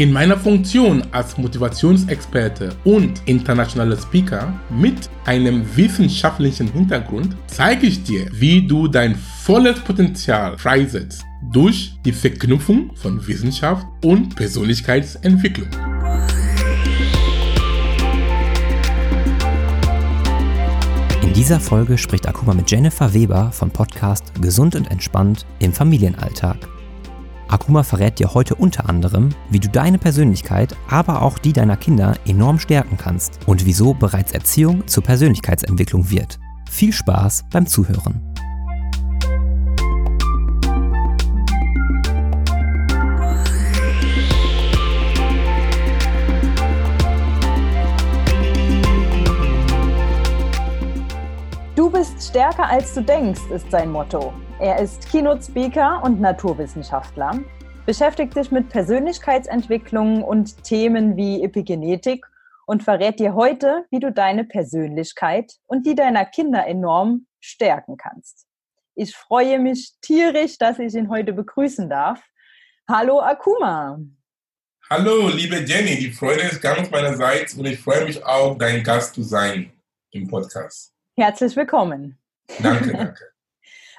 In meiner Funktion als Motivationsexperte und internationaler Speaker mit einem wissenschaftlichen Hintergrund zeige ich dir, wie du dein volles Potenzial freisetzt durch die Verknüpfung von Wissenschaft und Persönlichkeitsentwicklung. In dieser Folge spricht Akuma mit Jennifer Weber vom Podcast Gesund und Entspannt im Familienalltag. Akuma verrät dir heute unter anderem, wie du deine Persönlichkeit, aber auch die deiner Kinder enorm stärken kannst und wieso bereits Erziehung zur Persönlichkeitsentwicklung wird. Viel Spaß beim Zuhören. Bist stärker als du denkst, ist sein Motto. Er ist Keynote-Speaker und Naturwissenschaftler, beschäftigt sich mit Persönlichkeitsentwicklung und Themen wie Epigenetik und verrät dir heute, wie du deine Persönlichkeit und die deiner Kinder enorm stärken kannst. Ich freue mich tierisch, dass ich ihn heute begrüßen darf. Hallo Akuma. Hallo, liebe Jenny, die Freude ist ganz meinerseits und ich freue mich auch, dein Gast zu sein im Podcast. Herzlich willkommen. Danke, danke.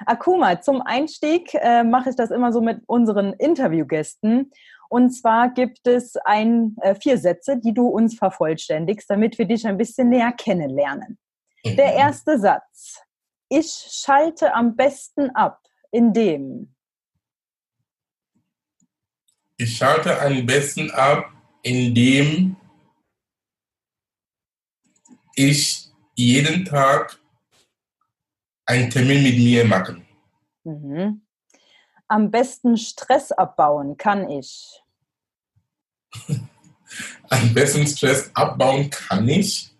Akuma, zum Einstieg äh, mache ich das immer so mit unseren Interviewgästen. Und zwar gibt es ein, äh, vier Sätze, die du uns vervollständigst, damit wir dich ein bisschen näher kennenlernen. Mhm. Der erste Satz. Ich schalte am besten ab, indem. Ich schalte am besten ab, indem ich jeden Tag einen Termin mit mir machen. Mhm. Am besten Stress abbauen kann ich. Am besten Stress abbauen kann ich.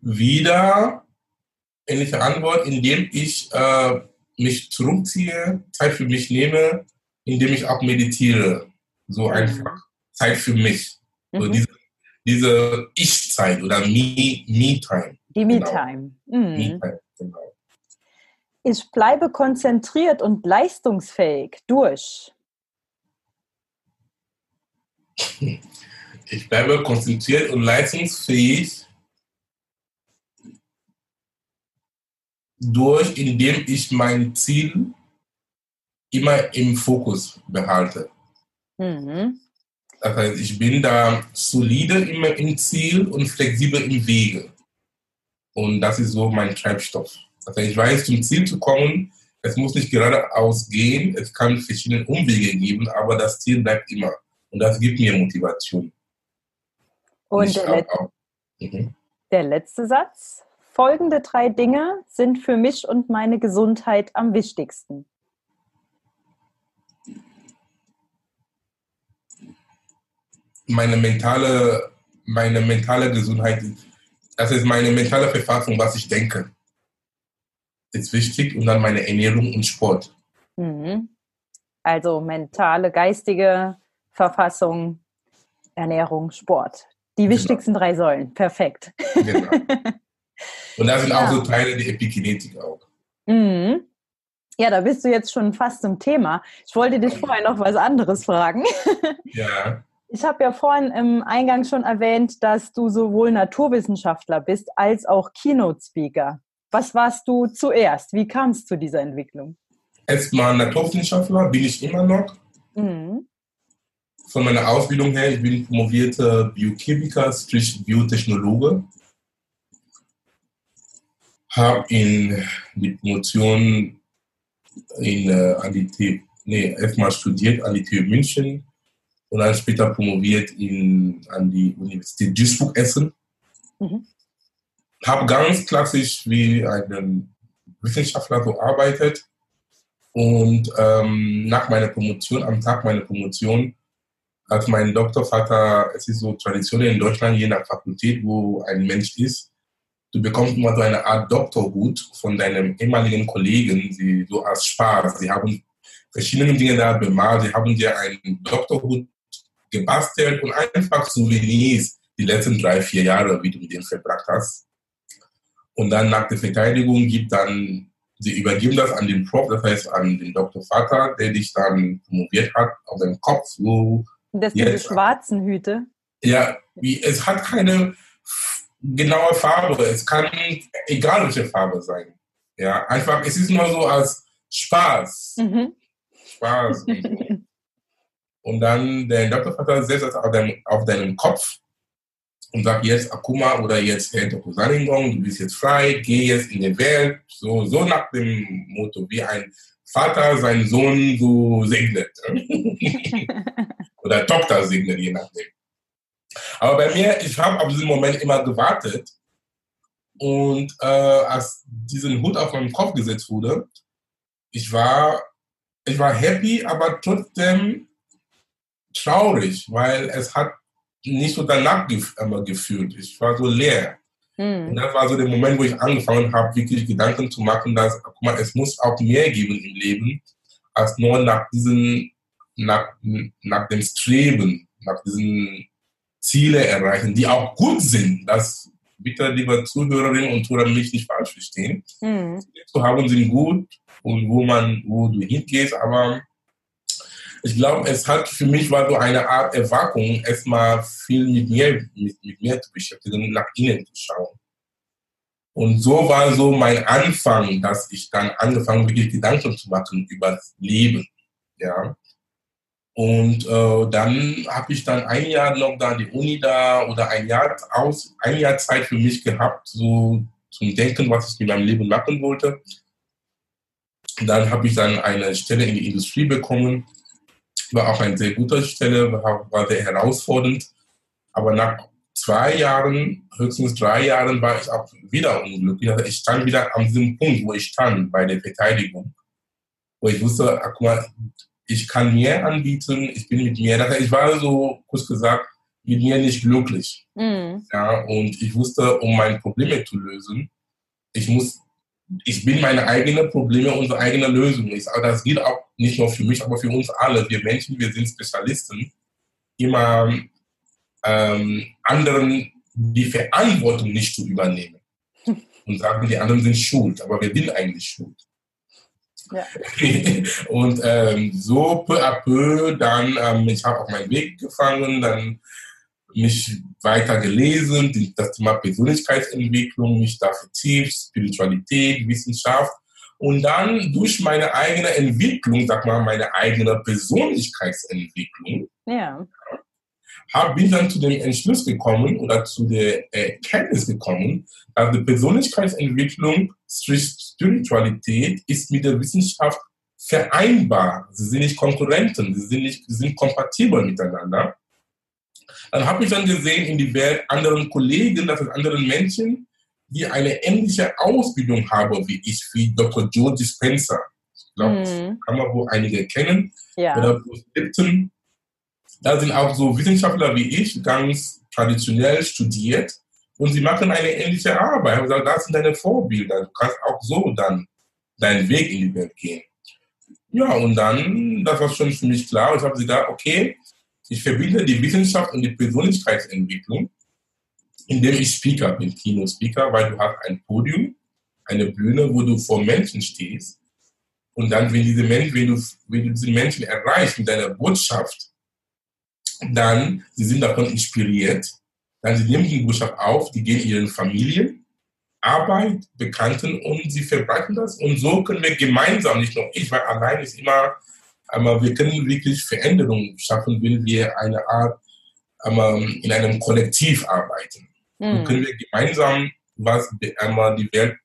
Wieder ähnliche Antwort, indem ich äh, mich zurückziehe, Zeit für mich nehme, indem ich auch meditiere. So mhm. einfach Zeit für mich. Mhm. So diese, diese Ich-Zeit oder Me-Time. Die Me-Time. Genau. Mhm. Me-Time. Genau. Ich bleibe konzentriert und leistungsfähig durch. Ich bleibe konzentriert und leistungsfähig durch, indem ich mein Ziel immer im Fokus behalte. Mhm. Das heißt, ich bin da solide immer im Ziel und flexibel im Wege. Und das ist so mein Treibstoff. Also ich weiß, zum Ziel zu kommen, es muss nicht geradeaus gehen, es kann verschiedene Umwege geben, aber das Ziel bleibt immer. Und das gibt mir Motivation. Und, der, Let mhm. der letzte Satz. Folgende drei Dinge sind für mich und meine Gesundheit am wichtigsten. Meine mentale, meine mentale Gesundheit das ist meine mentale Verfassung, was ich denke. Ist wichtig und dann meine Ernährung und Sport. Mhm. Also mentale, geistige Verfassung, Ernährung, Sport. Die genau. wichtigsten drei Säulen. Perfekt. Genau. Und da sind ja. auch so Teile der Epigenetik auch. Mhm. Ja, da bist du jetzt schon fast zum Thema. Ich wollte dich vorher noch was anderes fragen. Ja. Ich habe ja vorhin im Eingang schon erwähnt, dass du sowohl Naturwissenschaftler bist als auch Keynote-Speaker. Was warst du zuerst? Wie kam es zu dieser Entwicklung? Erstmal Naturwissenschaftler bin ich immer noch. Mhm. Von meiner Ausbildung her, ich bin promovierter Biochemiker, strich Biotechnologe. Habe in die Promotion in, äh, an die nee, erstmal studiert an die TU München, und dann später promoviert in, an die Universität Duisburg-Essen. Mhm. Habe ganz klassisch wie ein Wissenschaftler gearbeitet und ähm, nach meiner Promotion, am Tag meiner Promotion, hat mein Doktorvater, es ist so traditionell in Deutschland, je nach Fakultät, wo ein Mensch ist, du bekommst immer so eine Art Doktorhut von deinem ehemaligen Kollegen, sie so als Spaß. Sie haben verschiedene Dinge da bemalt, sie haben dir einen Doktorhut gebastelt und einfach Souvenirs die letzten drei, vier Jahre, wie du mit denen verbracht hast. Und dann nach der Verteidigung gibt dann, sie übergeben das an den Prof, das heißt an den Dr. Vater, der dich dann promoviert hat, auf seinem Kopf. So das sind diese schwarzen Hüte? Ja, wie, es hat keine genaue Farbe. Es kann egal welche Farbe sein. Ja, einfach, es ist nur so als Spaß. Mhm. Spaß. Und, so. Und dann der Doktorvater setzt das auf, dein, auf deinen Kopf und sagt jetzt Akuma oder jetzt Herr Dr. Saningong, du bist jetzt frei, geh jetzt in die Welt. So, so nach dem Motto, wie ein Vater seinen Sohn so segnet. oder Tochter segnet, je nachdem. Aber bei mir, ich habe auf diesen Moment immer gewartet. Und äh, als diesen Hut auf meinen Kopf gesetzt wurde, ich war, ich war happy, aber trotzdem traurig, weil es hat nicht so danach gef gefühlt. Ich war so leer. Mhm. Und das war so der Moment, wo ich angefangen habe, wirklich Gedanken zu machen, dass, guck mal, es muss auch mehr geben im Leben, als nur nach diesen, nach, nach dem Streben, nach diesen Ziele erreichen, die auch gut sind. Das bitte, liebe Zuhörerinnen und Zuhörer, mich nicht falsch verstehen. Mhm. Zu haben sind gut und wo man, wo du hingehst, aber ich glaube, es hat für mich war so eine Art Erwackung, erstmal viel mit mir, mit, mit mir zu beschäftigen, nach innen zu schauen. Und so war so mein Anfang, dass ich dann angefangen wirklich Gedanken zu machen über das Leben. Ja. Und äh, dann habe ich dann ein Jahr noch da die Uni da oder ein Jahr aus, ein Jahr Zeit für mich gehabt, so zum Denken, was ich mit meinem Leben machen wollte. Dann habe ich dann eine Stelle in die Industrie bekommen. War auch eine sehr gute Stelle, war, war sehr herausfordernd. Aber nach zwei Jahren, höchstens drei Jahren, war ich auch wieder unglücklich. Also ich stand wieder an diesem Punkt, wo ich stand bei der Verteidigung. Wo ich wusste, ach, mal, ich kann mehr anbieten, ich bin mit mir, ich war so, kurz gesagt, mit mir nicht glücklich. Mhm. Ja, und ich wusste, um meine Probleme zu lösen, ich muss, ich bin meine eigenen Probleme, unsere eigene Lösung. Ich, das gilt auch nicht nur für mich, aber für uns alle. Wir Menschen, wir sind Spezialisten, immer ähm, anderen die Verantwortung nicht zu übernehmen und sagen, die anderen sind schuld, aber wir sind eigentlich schuld. Ja. und ähm, so peu à peu dann, ähm, ich habe auch meinen Weg gefangen, dann mich weiter gelesen, das Thema Persönlichkeitsentwicklung, mich da vertieft, Spiritualität, Wissenschaft. Und dann durch meine eigene Entwicklung, sag mal, meine eigene Persönlichkeitsentwicklung, ja hab, bin dann zu dem Entschluss gekommen oder zu der Erkenntnis gekommen, dass die Persönlichkeitsentwicklung, Spiritualität ist mit der Wissenschaft vereinbar. Sie sind nicht Konkurrenten, sie sind, nicht, sie sind kompatibel miteinander. Dann habe ich dann gesehen in die Welt anderen Kollegen, das sind anderen Menschen, die eine ähnliche Ausbildung haben wie ich, wie Dr. Joe Dispenza. Ich glaube, mhm. kann man wohl einige kennen. Ja. Oder Bruce Lipton, da sind auch so Wissenschaftler wie ich ganz traditionell studiert und sie machen eine ähnliche Arbeit. Ich habe gesagt, das sind deine Vorbilder. Du kannst auch so dann deinen Weg in die Welt gehen. Ja, und dann, das war schon für mich klar. Ich habe gesagt, okay, ich verbinde die Wissenschaft und die Persönlichkeitsentwicklung, indem ich Speaker bin, Keynote-Speaker, weil du hast ein Podium, eine Bühne, wo du vor Menschen stehst. Und dann, wenn diese Menschen, wenn du, wenn du diese Menschen erreichst mit deiner Botschaft, dann, sie sind davon inspiriert, dann sie nehmen die Botschaft auf, die gehen ihren Familien, Arbeit, Bekannten und sie verbreiten das. Und so können wir gemeinsam, nicht nur ich, weil allein ist immer, aber wir können wirklich Veränderungen schaffen, wenn wir eine Art aber in einem Kollektiv arbeiten. Mhm. So können wir gemeinsam was einmal die Welt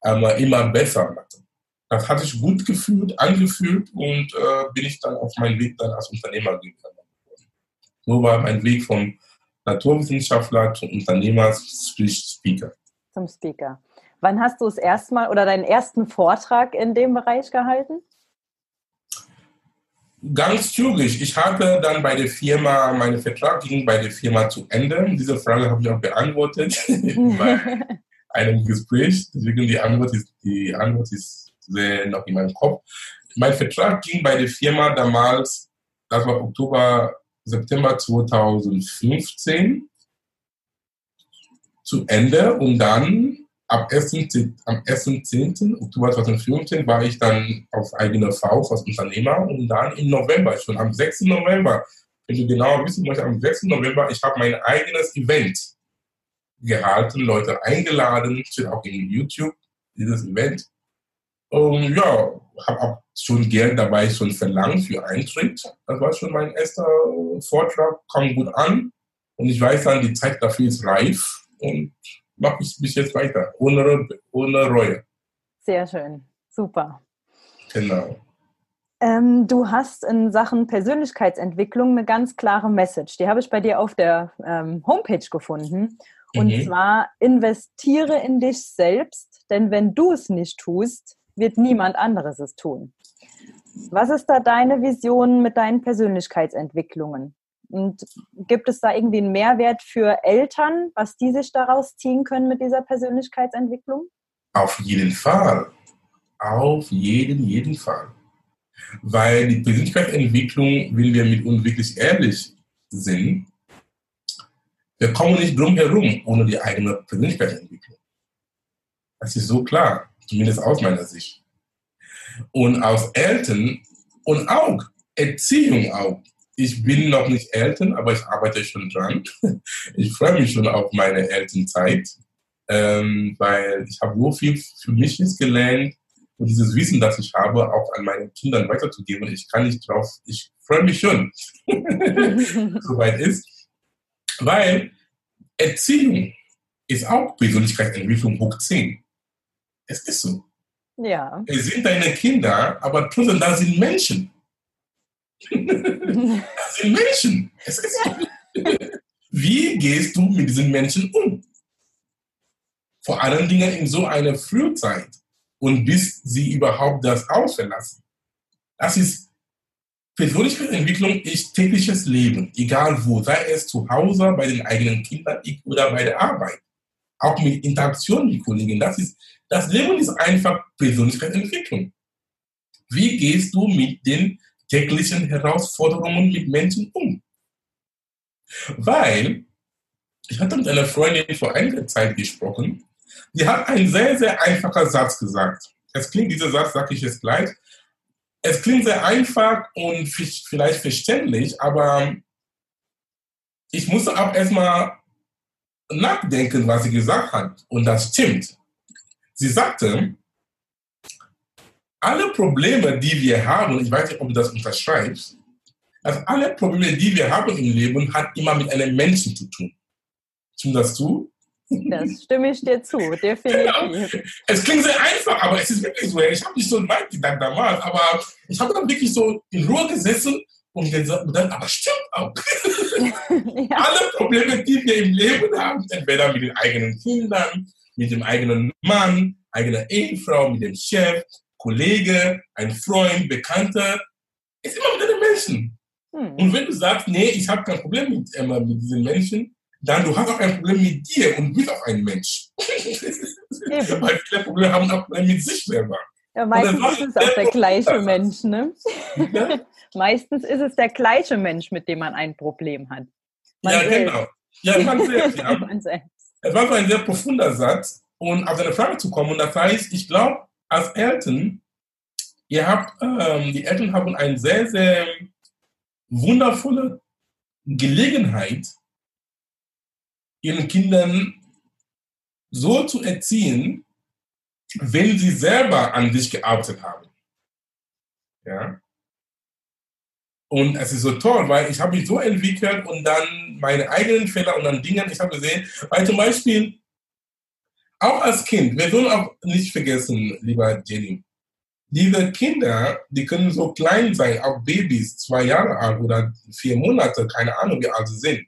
einmal immer besser machen. Das hat sich gut gefühlt, angefühlt und äh, bin ich dann auf meinen Weg dann als Unternehmer gegangen. So war mein Weg vom Naturwissenschaftler zum Unternehmer, Speaker. Zum Speaker. Wann hast du es erstmal oder deinen ersten Vortrag in dem Bereich gehalten? Ganz zügig. Ich hatte dann bei der Firma, mein Vertrag ging bei der Firma zu Ende. Diese Frage habe ich auch beantwortet bei einem Gespräch. Deswegen die Antwort ist, die Antwort ist noch in meinem Kopf. Mein Vertrag ging bei der Firma damals, das war Oktober September 2015 zu Ende und dann ab 1. am 1.10. Oktober 2015 war ich dann auf eigene Faust als Unternehmer und dann im November, schon am 6. November, wenn du genau wissen möchtest, am 6. November, ich habe mein eigenes Event gehalten, Leute eingeladen, steht auch in YouTube, dieses Event. Und ja, habe auch schon Geld dabei schon verlangt für Eintritt. Das war schon mein erster Vortrag, kam gut an. Und ich weiß dann, die Zeit dafür ist reif und mache ich bis jetzt weiter, ohne, ohne Reue. Sehr schön, super. Genau. Ähm, du hast in Sachen Persönlichkeitsentwicklung eine ganz klare Message. Die habe ich bei dir auf der ähm, Homepage gefunden. Und mhm. zwar investiere in dich selbst, denn wenn du es nicht tust, wird niemand anderes es tun. Was ist da deine Vision mit deinen Persönlichkeitsentwicklungen? Und gibt es da irgendwie einen Mehrwert für Eltern, was die sich daraus ziehen können mit dieser Persönlichkeitsentwicklung? Auf jeden Fall. Auf jeden, jeden Fall. Weil die Persönlichkeitsentwicklung, wenn wir mit uns wirklich ehrlich sind, wir kommen nicht drum herum ohne die eigene Persönlichkeitsentwicklung. Das ist so klar, zumindest aus meiner Sicht. Und aus Eltern und auch Erziehung auch. Ich bin noch nicht Eltern, aber ich arbeite schon dran. Ich freue mich schon auf meine Elternzeit, ähm, weil ich habe so viel für mich jetzt gelernt und dieses Wissen, das ich habe, auch an meine Kindern weiterzugeben. Ich kann nicht drauf, ich freue mich schon, soweit ist. Weil Erziehung ist auch Persönlichkeitsentwicklung hoch 10. Es ist so. Ja. Es sind deine Kinder, aber trotzdem, da sind Menschen. das sind Menschen. Es ist. Wie gehst du mit diesen Menschen um? Vor allen Dingen in so einer Frühzeit und bis sie überhaupt das Haus verlassen. Das ist Persönlichkeitsentwicklung ist tägliches Leben, egal wo, sei es zu Hause, bei den eigenen Kindern oder bei der Arbeit. Auch mit Interaktion mit Kollegen. Das, ist, das Leben ist einfach Persönlichkeitsentwicklung. Wie gehst du mit den täglichen Herausforderungen mit Menschen um? Weil, ich hatte mit einer Freundin vor einiger Zeit gesprochen, die hat einen sehr, sehr einfachen Satz gesagt. Es klingt, dieser Satz sage ich jetzt gleich. Es klingt sehr einfach und vielleicht verständlich, aber ich musste auch erstmal nachdenken, was sie gesagt hat. Und das stimmt. Sie sagte, alle Probleme, die wir haben, ich weiß nicht, ob du das unterschreibst, also alle Probleme, die wir haben im Leben, hat immer mit einem Menschen zu tun. Stimmt das zu? Das stimme ich dir zu, definitiv. Genau. Es klingt sehr einfach, aber es ist wirklich so. Ich habe nicht so weit gedacht damals, aber ich habe dann wirklich so in Ruhe gesessen und gesagt, aber stimmt auch. ja. Alle Probleme, die wir im Leben haben, entweder mit den eigenen Kindern, mit dem eigenen Mann, eigener Ehefrau, mit dem Chef, Kollege, ein Freund, Bekannter, ist immer mit den Menschen. Hm. Und wenn du sagst, nee, ich habe kein Problem mit, äh, mit diesen Menschen, dann du hast auch ein Problem mit dir und bist auch ein Mensch. Weil viele Probleme haben auch mit sich selber. Ja, meistens ist es auch der gleiche Mensch, ne? Ja? meistens ist es der gleiche Mensch, mit dem man ein Problem hat. Man ja, selbst. genau. Ja, man selbst. Ja. man selbst. Es war so ein sehr profunder Satz. Und auf deine Frage zu kommen, das heißt, ich glaube, als Eltern, ihr habt, ähm, die Eltern haben eine sehr, sehr wundervolle Gelegenheit, ihren Kindern so zu erziehen, wenn sie selber an sich gearbeitet haben. Ja. Und es ist so toll, weil ich habe mich so entwickelt und dann meine eigenen Fehler und dann Dinge, ich habe gesehen, weil zum Beispiel auch als Kind, wir sollen auch nicht vergessen, lieber Jenny, diese Kinder, die können so klein sein, auch Babys, zwei Jahre alt oder vier Monate, keine Ahnung, wie alt sie sind.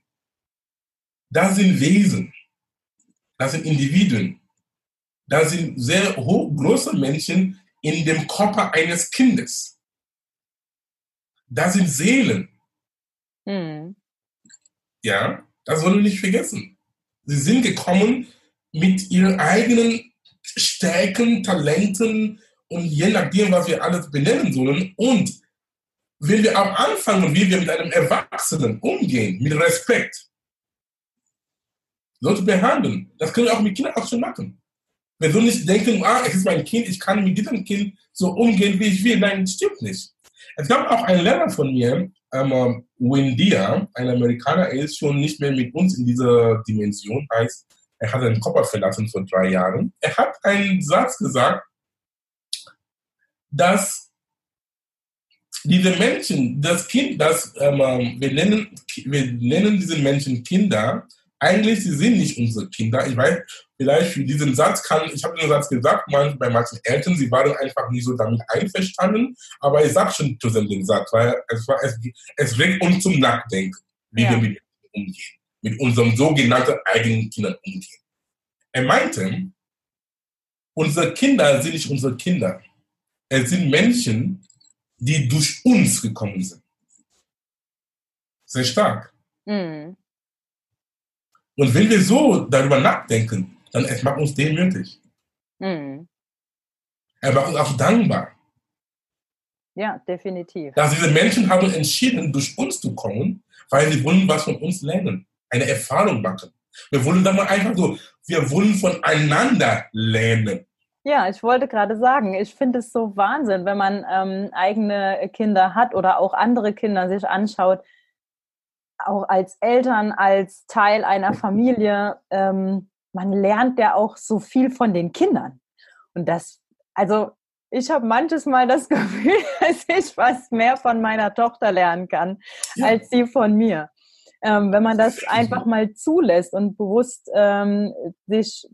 Das sind Wesen. Das sind Individuen. Das sind sehr große Menschen in dem Körper eines Kindes. Das sind Seelen. Mhm. Ja, das wollen wir nicht vergessen. Sie sind gekommen mit ihren eigenen Stärken, Talenten und je nachdem, was wir alles benennen sollen. Und wenn wir auch anfangen, wie wir mit einem Erwachsenen umgehen, mit Respekt, Leute behandeln, das können wir auch mit Kindern auch schon machen. Wir sollen nicht denken, ah, es ist mein Kind, ich kann mit diesem Kind so umgehen, wie ich will. Nein, das stimmt nicht. Es gab auch einen Lehrer von mir, ähm, Wendia, ein Amerikaner, er ist schon nicht mehr mit uns in dieser Dimension, heißt, er hat den Körper verlassen vor drei Jahren. Er hat einen Satz gesagt, dass diese Menschen, das Kind, das ähm, wir nennen, wir nennen diese Menschen Kinder, eigentlich sie sind nicht unsere Kinder. Ich weiß, vielleicht für diesen Satz kann, ich habe den Satz gesagt, man, bei manchen Eltern, sie waren einfach nicht so damit einverstanden, aber ich sage schon zu den Satz, weil es, war, es, es regt uns zum Nachdenken, wie ja. wir mit umgehen, mit unserem sogenannten eigenen Kindern umgehen. Er meinte, unsere Kinder sind nicht unsere Kinder. Es sind Menschen, die durch uns gekommen sind. Sehr stark. Mhm. Und wenn wir so darüber nachdenken, dann es macht uns demütig. Mhm. Er macht uns auch dankbar. Ja, definitiv. Dass diese Menschen haben entschieden, durch uns zu kommen, weil sie wollen was von uns lernen, eine Erfahrung machen. Wir wollen da mal einfach so, wir wollen voneinander lernen. Ja, ich wollte gerade sagen, ich finde es so Wahnsinn, wenn man ähm, eigene Kinder hat oder auch andere Kinder sich anschaut, auch als Eltern, als Teil einer Familie, ähm, man lernt ja auch so viel von den Kindern. Und das, also ich habe manches Mal das Gefühl, dass ich fast mehr von meiner Tochter lernen kann, ja. als sie von mir. Ähm, wenn man das einfach mal zulässt und bewusst ähm, sich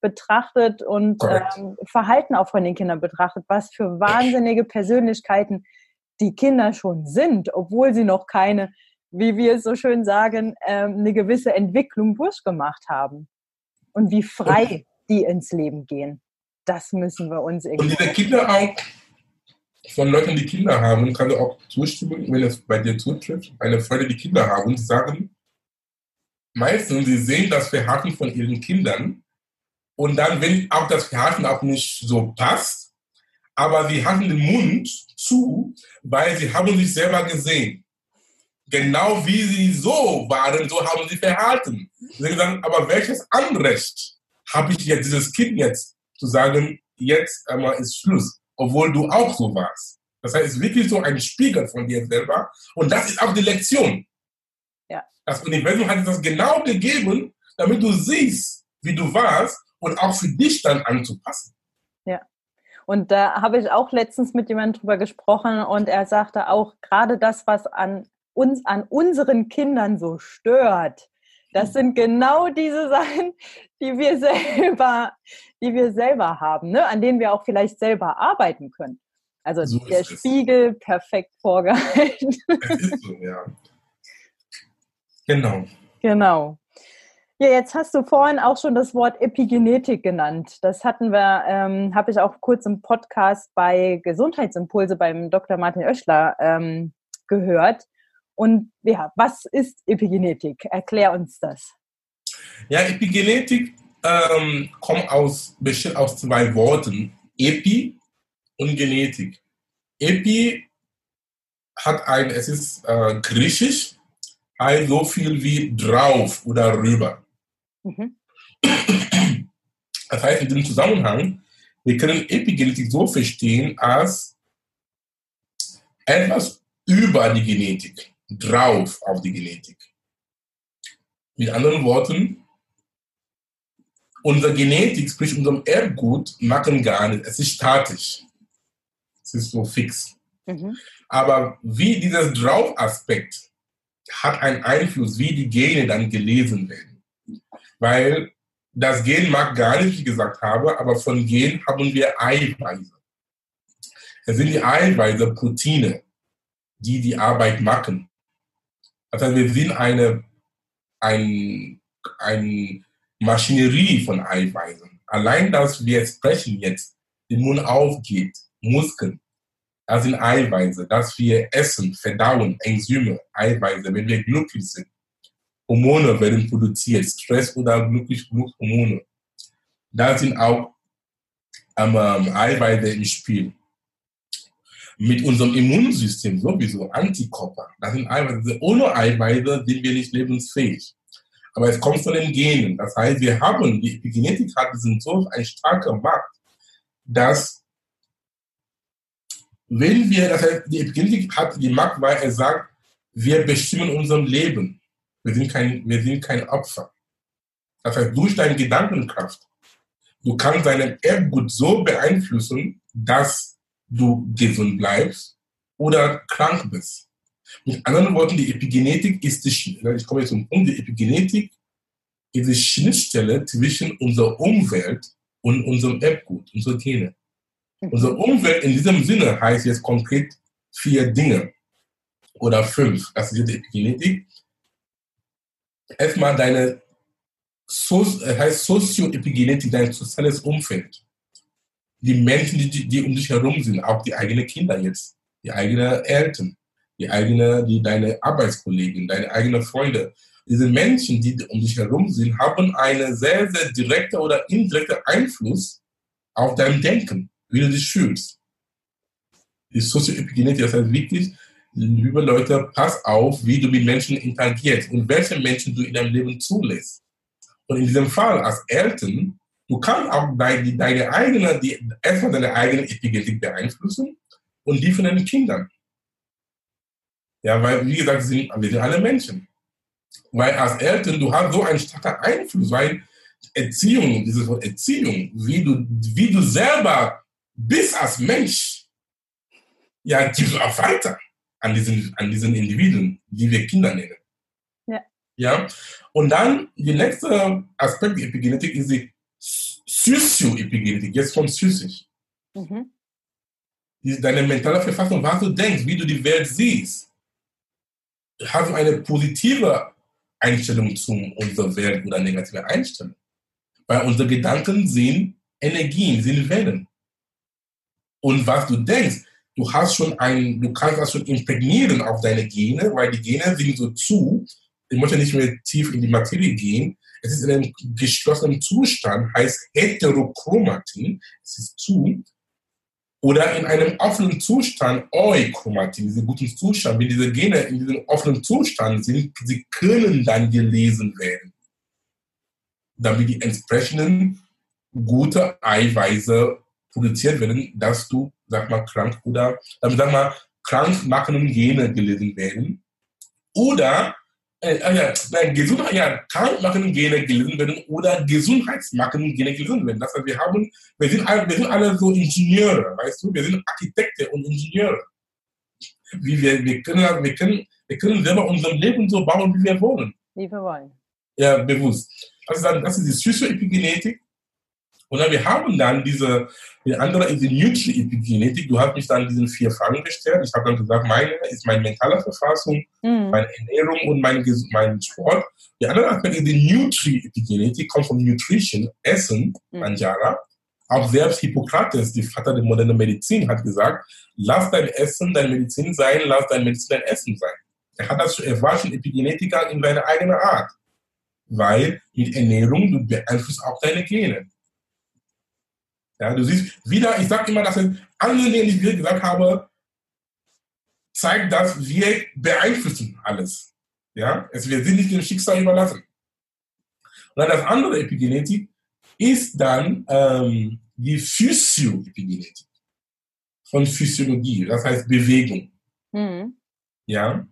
betrachtet und ähm, Verhalten auch von den Kindern betrachtet, was für wahnsinnige Persönlichkeiten die Kinder schon sind, obwohl sie noch keine, wie wir es so schön sagen, ähm, eine gewisse Entwicklung durchgemacht haben. Und wie frei die ins Leben gehen. Das müssen wir uns irgendwie. Und diese Kinder auch, von Leuten, die Kinder haben, kann du auch zustimmen, wenn es bei dir zutrifft, eine Freude, die Kinder haben, sie sagen, meistens, sie sehen das Verhalten von ihren Kindern und dann, wenn auch das Verhalten auch nicht so passt, aber sie hatten den Mund zu, weil sie haben sich selber gesehen. Genau wie sie so waren, so haben sie verhalten. Sie sagen, aber welches Anrecht habe ich jetzt, dieses Kind jetzt zu sagen, jetzt einmal ist Schluss, obwohl du auch so warst. Das heißt, es ist wirklich so ein Spiegel von dir selber. Und das ist auch die Lektion. Ja. Das Universum hat das genau gegeben, damit du siehst, wie du warst und auch für dich dann anzupassen. Ja. Und da habe ich auch letztens mit jemandem drüber gesprochen und er sagte auch, gerade das, was an uns, an unseren Kindern so stört, das sind genau diese Sachen, die wir selber, die wir selber haben, ne? an denen wir auch vielleicht selber arbeiten können. Also so der Spiegel es. perfekt vorgehalten. Ist so, ja. Genau. Genau. Ja, jetzt hast du vorhin auch schon das Wort Epigenetik genannt. Das hatten wir, ähm, habe ich auch kurz im Podcast bei Gesundheitsimpulse beim Dr. Martin Oeschler ähm, gehört. Und ja, was ist Epigenetik? Erklär uns das. Ja, Epigenetik ähm, kommt aus, besteht aus zwei Worten, Epi und Genetik. Epi hat ein, es ist äh, griechisch, heißt so viel wie drauf oder rüber. Mhm. Das heißt, in diesem Zusammenhang, wir können Epigenetik so verstehen als etwas über die Genetik, drauf auf die Genetik. Mit anderen Worten, unsere Genetik, sprich unserem Erbgut, machen gar nicht. Es ist statisch. Es ist so fix. Mhm. Aber wie dieser Drauf-Aspekt hat einen Einfluss, wie die Gene dann gelesen werden weil das Gen mag gar nicht, wie ich gesagt habe, aber von Gen haben wir Eiweiße. Es sind die Eiweiße, Proteine, die die Arbeit machen. Heißt, wir sind eine, ein, ein Maschinerie von Eiweißen. Allein, dass wir sprechen jetzt, den Mund aufgeht, Muskeln, das sind Eiweiße, dass wir essen, verdauen, Enzyme, Eiweiße, wenn wir glücklich sind. Hormone werden produziert, Stress oder glücklich genug Hormone. Da sind auch ähm, Eiweiße im Spiel. Mit unserem Immunsystem sowieso, Antikörper. Das sind Eiweiße. Ohne Eiweiße sind wir nicht lebensfähig. Aber es kommt von den Genen. Das heißt, wir haben, die Epigenetik hat diesen so ein starker Macht, dass wenn wir, das heißt, die Epigenetik hat die Macht, weil er sagt, wir bestimmen unser Leben. Wir sind kein, wir sind kein Opfer. Das heißt, durch deine Gedankenkraft, du kannst deinen Erbgut so beeinflussen, dass du gesund bleibst oder krank bist. Mit anderen Worten, die Epigenetik ist die, ich komme jetzt Punkt, die Epigenetik ist die Schnittstelle zwischen unserer Umwelt und unserem Erbgut, unsere Gene. Unsere Umwelt in diesem Sinne heißt jetzt konkret vier Dinge oder fünf. Das ist die Epigenetik. Erstmal deine so, heißt Sozioepigenetik, dein soziales Umfeld. Die Menschen, die, die um dich herum sind, auch die eigenen Kinder jetzt, die eigenen Eltern, die eigene, die deine Arbeitskollegen, deine eigenen Freunde. Diese Menschen, die um dich herum sind, haben einen sehr, sehr direkten oder indirekten Einfluss auf dein Denken wie du dich fühlst. Die Sozioepigenetik, das heißt wirklich, liebe Leute, pass auf, wie du mit Menschen interagierst und welche Menschen du in deinem Leben zulässt. Und in diesem Fall als Eltern, du kannst auch deine, deine eigene, die, erstmal deine eigene Epigenetik beeinflussen und die von deinen Kindern. Ja, weil, wie gesagt, wir sind, wir sind alle Menschen. Weil als Eltern, du hast so einen starken Einfluss, weil Erziehung, dieses Wort Erziehung, wie du, wie du selber bis als Mensch, ja, gibst du auch weiter an diesen, an diesen Individuen, die wir Kinder nennen. Ja. ja. Und dann, der nächste Aspekt der Epigenetik ist die Sozioepigenetik, jetzt von psychisch. Mhm. Deine mentale Verfassung, was du denkst, wie du die Welt siehst. Hast du eine positive Einstellung zu unserer Welt oder negative Einstellung? Weil unsere Gedanken sind Energien, sind Wellen und was du denkst. Du hast schon ein, du kannst das schon imprägnieren auf deine Gene, weil die Gene sind so zu. Ich möchte nicht mehr tief in die Materie gehen. Es ist in einem geschlossenen Zustand, heißt Heterochromatin, es ist zu. Oder in einem offenen Zustand, Euchromatin, dieser guten Zustand. Wenn diese Gene in diesem offenen Zustand sind, sie können dann gelesen werden. Damit die entsprechenden gute Eiweiße produziert werden, dass du, sag mal, krank oder, ähm, sag mal, krankmachenden Gene gelesen werden. Oder, äh, äh, ja, nein, Gesundheit, ja, krankmachenden Gene gelesen werden oder gesundheitsmachenden Gene gelesen werden. Das heißt, wir haben, wir sind, alle, wir sind alle so Ingenieure, weißt du, wir sind Architekten und Ingenieure. Wie wir, wir, können, wir, können, wir können selber unser Leben so bauen, wie wir wollen. Wie wir wollen. Ja, bewusst. Also das ist die Psychoepigenetik. Und dann, wir haben dann diese, die andere ist die Nutri-Epigenetik. Du hast mich dann diesen vier Fragen gestellt. Ich habe dann gesagt, meine ist meine mentale Verfassung, mhm. meine Ernährung und mein, mein Sport. Die andere Aspekt ist die Nutri-Epigenetik, kommt von Nutrition, Essen, mhm. Manjara. Auch selbst Hippokrates, der Vater der modernen Medizin, hat gesagt, lass dein Essen deine Medizin sein, lass dein Medizin dein Essen sein. Er hat das, er war schon Epigenetiker in seiner eigenen Art. Weil mit Ernährung, du beeinflusst auch deine Gene. Ja, du siehst wieder, ich sage immer, dass andere Dinge, die ich gesagt habe, zeigt, dass wir beeinflussen alles. Ja, es, wir sind nicht dem Schicksal überlassen. Und dann das andere Epigenetik ist dann ähm, die Physioepigenetik von Physiologie, das heißt Bewegung. Mhm. Ja,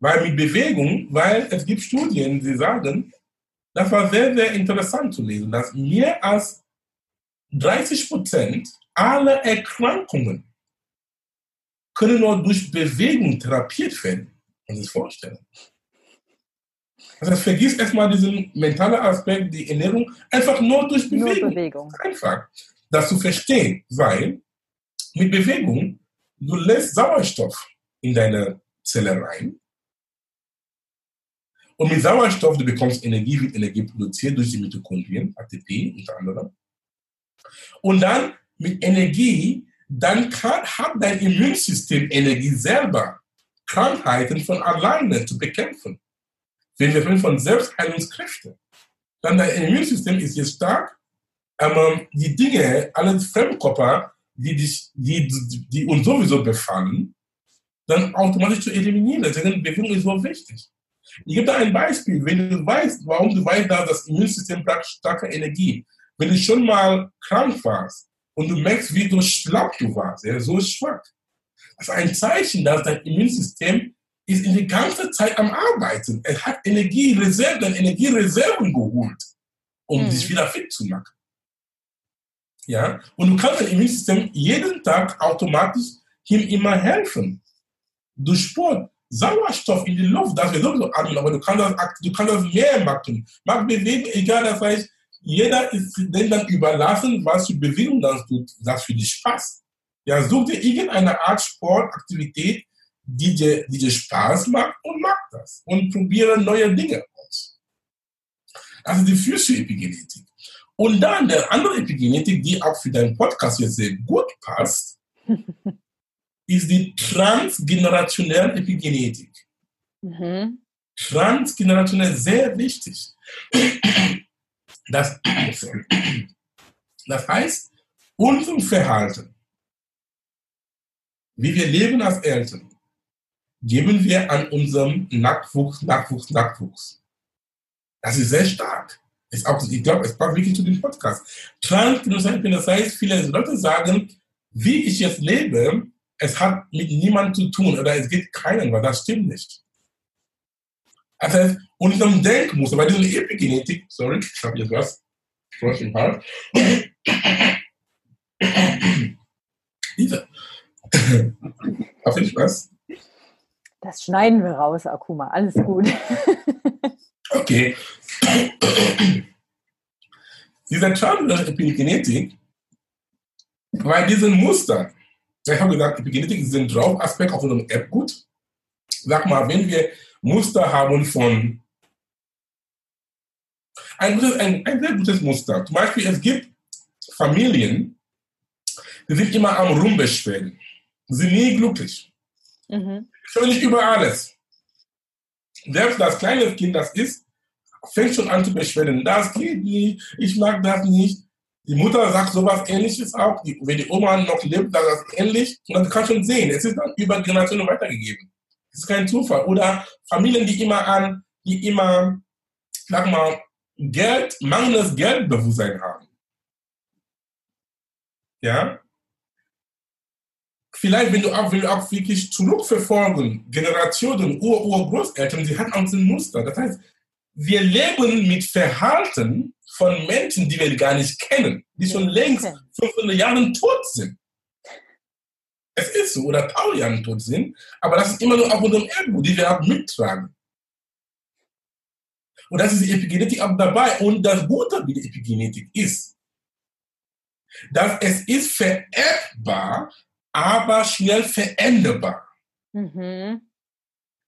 weil mit Bewegung, weil es gibt Studien, die sagen, das war sehr, sehr interessant zu lesen, dass mehr als 30 Prozent aller Erkrankungen können nur durch Bewegung therapiert werden. Kann sich vorstellen. Heißt, vergiss erstmal diesen mentalen Aspekt, die Ernährung, einfach nur durch Bewegung. Nur Bewegung. Einfach. Das zu verstehen, weil mit Bewegung, du lässt Sauerstoff in deine Zelle rein. Und mit Sauerstoff, du bekommst Energie, wird Energie produziert durch die Mitochondrien, ATP unter anderem. Und dann mit Energie, dann kann, hat dein Immunsystem Energie selber, Krankheiten von alleine zu bekämpfen. Wenn wir von Selbstheilungskräften, dann dein Immunsystem ist jetzt stark, ähm, die Dinge, alle Fremdkörper die, dich, die, die uns sowieso befallen, dann automatisch zu eliminieren. Deswegen Bewegung ist so wichtig. Ich gebe da ein Beispiel. Wenn du weißt, warum du weißt, dass das Immunsystem braucht starke Energie. Wenn du schon mal krank warst und du merkst, wie du schlapp du warst, ja, so schwach. Das ist ein Zeichen, dass dein Immunsystem ist in die ganze Zeit am Arbeiten. Es hat Energiereserven, Energiereserven geholt, um mhm. sich wieder fit zu machen. Ja? Und du kannst dein Immunsystem jeden Tag automatisch ihm immer helfen. Durch Sport, Sauerstoff in die Luft, das wir sowieso atmen, aber du kannst das, du kannst das mehr machen. Mach Bewegung, egal, das heißt, jeder ist dem dann überlassen, was für Bewegung das tut, das für dich passt. Ja, such dir irgendeine Art Sportaktivität, die dir, die dir Spaß macht und mach das. Und probiere neue Dinge aus. Also die Physio-Epigenetik. Und dann der andere Epigenetik, die auch für deinen Podcast jetzt sehr gut passt, ist die transgenerationelle Epigenetik. Mhm. Transgenerationell sehr wichtig. Das, das heißt, unser Verhalten, wie wir leben als Eltern, geben wir an unserem Nachwuchs, Nachwuchs, Nachwuchs. Das ist sehr stark. Ist auch, ich glaube, es passt wirklich zu dem Podcast. Transgenerationell, das heißt, viele Leute sagen, wie ich jetzt lebe, es hat mit niemandem zu tun oder es gibt keinen, weil das stimmt nicht. Das heißt, unserem Denkmuster, bei dieser Epigenetik, sorry, ich habe jetzt was, Frosch im Hals. Diese. Auf jeden was? Das schneiden wir raus, Akuma, alles gut. okay. Diese Chart Epigenetik, bei diesen Mustern, ich habe gesagt, Epigenetik sind drauf Aspekt auf unserem App gut. Sag mal, wenn wir Muster haben von ein, gutes, ein, ein sehr gutes Muster. Zum Beispiel, es gibt Familien, die sind immer am Rumbeschweren. Sie sind nie glücklich. Mhm. nicht über alles. Selbst das kleine Kind, das ist, fängt schon an zu beschweren. Das geht nicht, ich mag das nicht. Die Mutter sagt sowas ähnliches auch. Die, wenn die Oma noch lebt, sagt das ähnlich. Und dann kann schon sehen, es ist dann über Generationen weitergegeben. Das ist kein Zufall. Oder Familien, die immer an, die immer, sag mal, Geld, mangelndes Geldbewusstsein haben. Ja? Vielleicht, wenn du auch, wenn du auch wirklich zurückverfolgen, Generationen, Ur-Ur-Großeltern, sie hatten auch ein Muster. Das heißt, wir leben mit Verhalten von Menschen, die wir gar nicht kennen, die schon längst 500 Jahre tot sind. Es ist so, oder 1000 Jahre tot sind, aber das ist immer nur auf unserem Erbe, die wir auch mittragen. Und das ist die Epigenetik auch dabei. Und das Gute wie die Epigenetik ist, dass es ist vererbbar, aber schnell veränderbar. Mhm.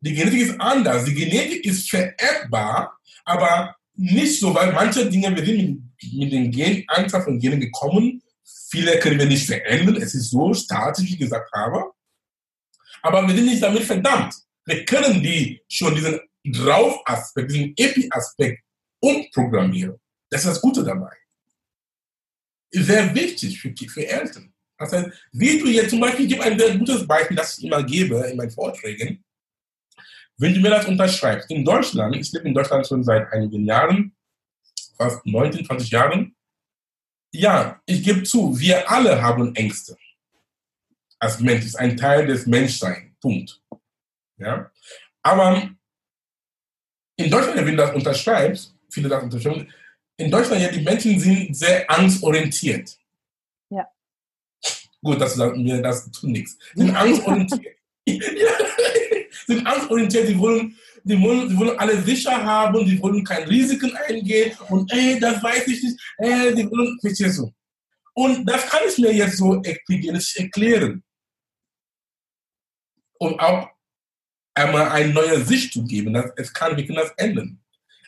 Die Genetik ist anders. Die Genetik ist vererbbar, aber nicht so, weil manche Dinge, wir sind mit, den Gen, Anzahl von Genen gekommen. Viele können wir nicht verändern. Es ist so statisch, wie gesagt habe. Aber wir sind nicht damit verdammt. Wir können die schon diesen Drauf-Aspekt, diesen Epi-Aspekt umprogrammieren. Das ist das Gute dabei. Sehr wichtig für, für Eltern. Das heißt, wie du jetzt zum Beispiel, ich gebe ein sehr gutes Beispiel, das ich immer gebe in meinen Vorträgen. Wenn du mir das unterschreibst, in Deutschland, ich lebe in Deutschland schon seit einigen Jahren, fast 19, 20 Jahren, ja, ich gebe zu, wir alle haben Ängste. Als Mensch ist ein Teil des Menschseins. Punkt. Ja? Aber in Deutschland, wenn du das unterschreibst, viele das unterschreiben, in Deutschland, ja, die Menschen sind sehr angstorientiert. Ja. Gut, dass du mir das tut nichts. Sind angstorientiert. sind angstorientiert, die wollen, die wollen, die wollen alle sicher haben, die wollen keine Risiken eingehen und ey, das weiß ich nicht, ey, die wollen, verstehst? Und das kann ich mir jetzt so erklären. Und auch einmal eine neue Sicht zu geben, dass es kann, wir können das ändern.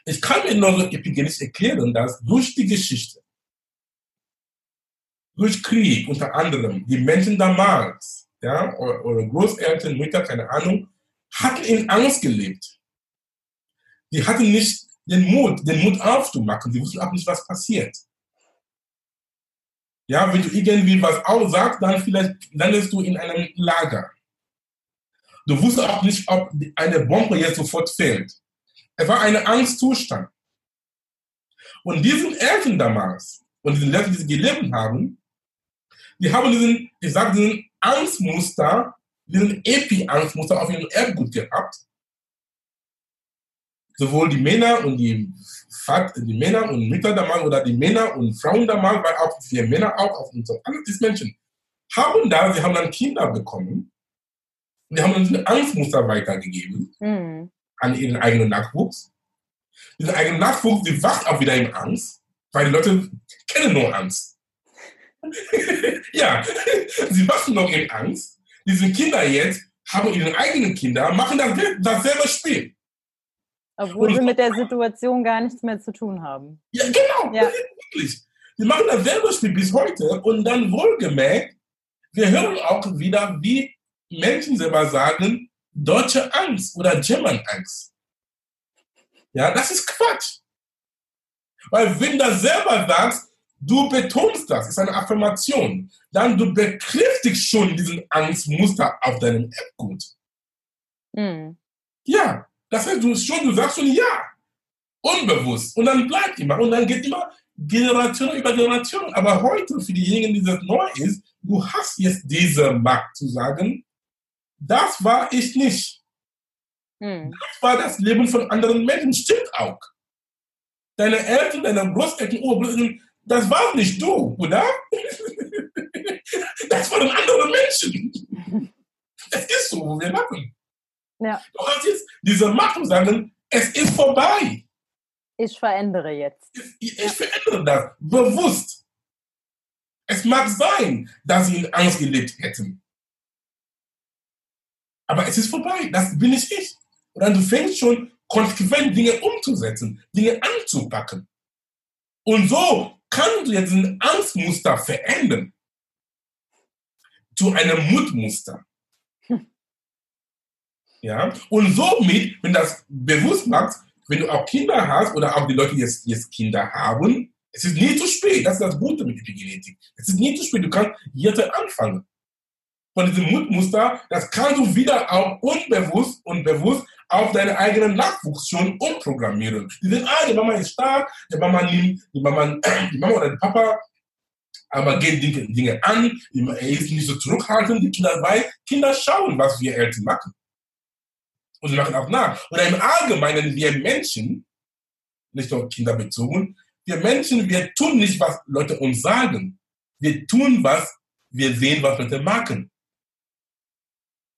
Ich kann mir neuroepigenisch erklären, dass durch die Geschichte, durch Krieg unter anderem, die Menschen damals, ja, oder Großeltern, Mütter, keine Ahnung, hatten in Angst gelebt. Die hatten nicht den Mut, den Mut aufzumachen. Die wussten auch nicht, was passiert. Ja, wenn du irgendwie was aussagst, dann vielleicht landest du in einem Lager. Du wusstest auch nicht, ob eine Bombe jetzt sofort fällt. Es war ein Angstzustand. Und diesen Eltern damals und diesen Leuten, die sie gelebt haben, die haben diesen, ich sage, diesen Angstmuster, diesen Epi-Angstmuster auf ihrem Erbgut gehabt. Sowohl die Männer und die, die Männer und Mütter damals oder die Männer und Frauen damals, weil auch wir Männer auch auf uns, alle diese Menschen haben da, sie haben dann Kinder bekommen. Die haben uns ein Angstmuster weitergegeben mhm. an ihren eigenen Nachwuchs. Dieser eigene Nachwuchs, die wacht auch wieder in Angst, weil die Leute kennen nur Angst. ja, sie wachen noch in Angst. Diese Kinder jetzt haben ihre eigenen Kinder, machen das, dasselbe Spiel. Obwohl sie mit der Situation gar nichts mehr zu tun haben. Ja, genau. Ja. Wirklich. Die machen dasselbe Spiel bis heute und dann wohlgemerkt, wir hören auch wieder, wie Menschen selber sagen, deutsche Angst oder German Angst. Ja, das ist Quatsch. Weil wenn du selber sagst, du betonst das, ist eine Affirmation, dann du bekräftigst schon diesen Angstmuster auf deinem Erbgut. Mhm. Ja, das heißt, du, schon, du sagst schon ja, unbewusst. Und dann bleibt immer. Und dann geht immer Generation über Generation. Aber heute, für diejenigen, die das neu ist, du hast jetzt diese Macht zu sagen, das war ich nicht. Hm. Das war das Leben von anderen Menschen. Stimmt auch. Deine Eltern, deine Großeltern, Urgroßeltern, das war nicht du, oder? das waren andere Menschen. Es ist so, wo wir machen. Ja. Du hast jetzt diese Macht und sagen, es ist vorbei. Ich verändere jetzt. Ich, ich verändere das bewusst. Es mag sein, dass sie in Angst gelebt hätten. Aber es ist vorbei. Das bin ich ich. Und dann du fängst schon konsequent Dinge umzusetzen, Dinge anzupacken. Und so kannst du jetzt ein Angstmuster verändern zu einem Mutmuster. Hm. Ja? Und somit, wenn du das bewusst machst, wenn du auch Kinder hast oder auch die Leute, die jetzt, jetzt Kinder haben, es ist nie zu spät. Das ist das Gute mit Epigenetik. Es ist nie zu spät. Du kannst jetzt anfangen. Von diesem Mutmuster, das kannst du wieder auch unbewusst und bewusst auf deinen eigenen Nachwuchs schon umprogrammieren. Die sind, ah, die Mama ist stark, die Mama nimmt, die Mama, die Mama oder der Papa aber geht Dinge, Dinge an, er ist nicht so zurückhaltend, die Kinder dabei. Kinder schauen, was wir Eltern machen. Und sie machen auch nach. Oder im Allgemeinen, wir Menschen, nicht nur kinderbezogen, wir Menschen, wir tun nicht, was Leute uns sagen. Wir tun, was wir sehen, was Leute machen.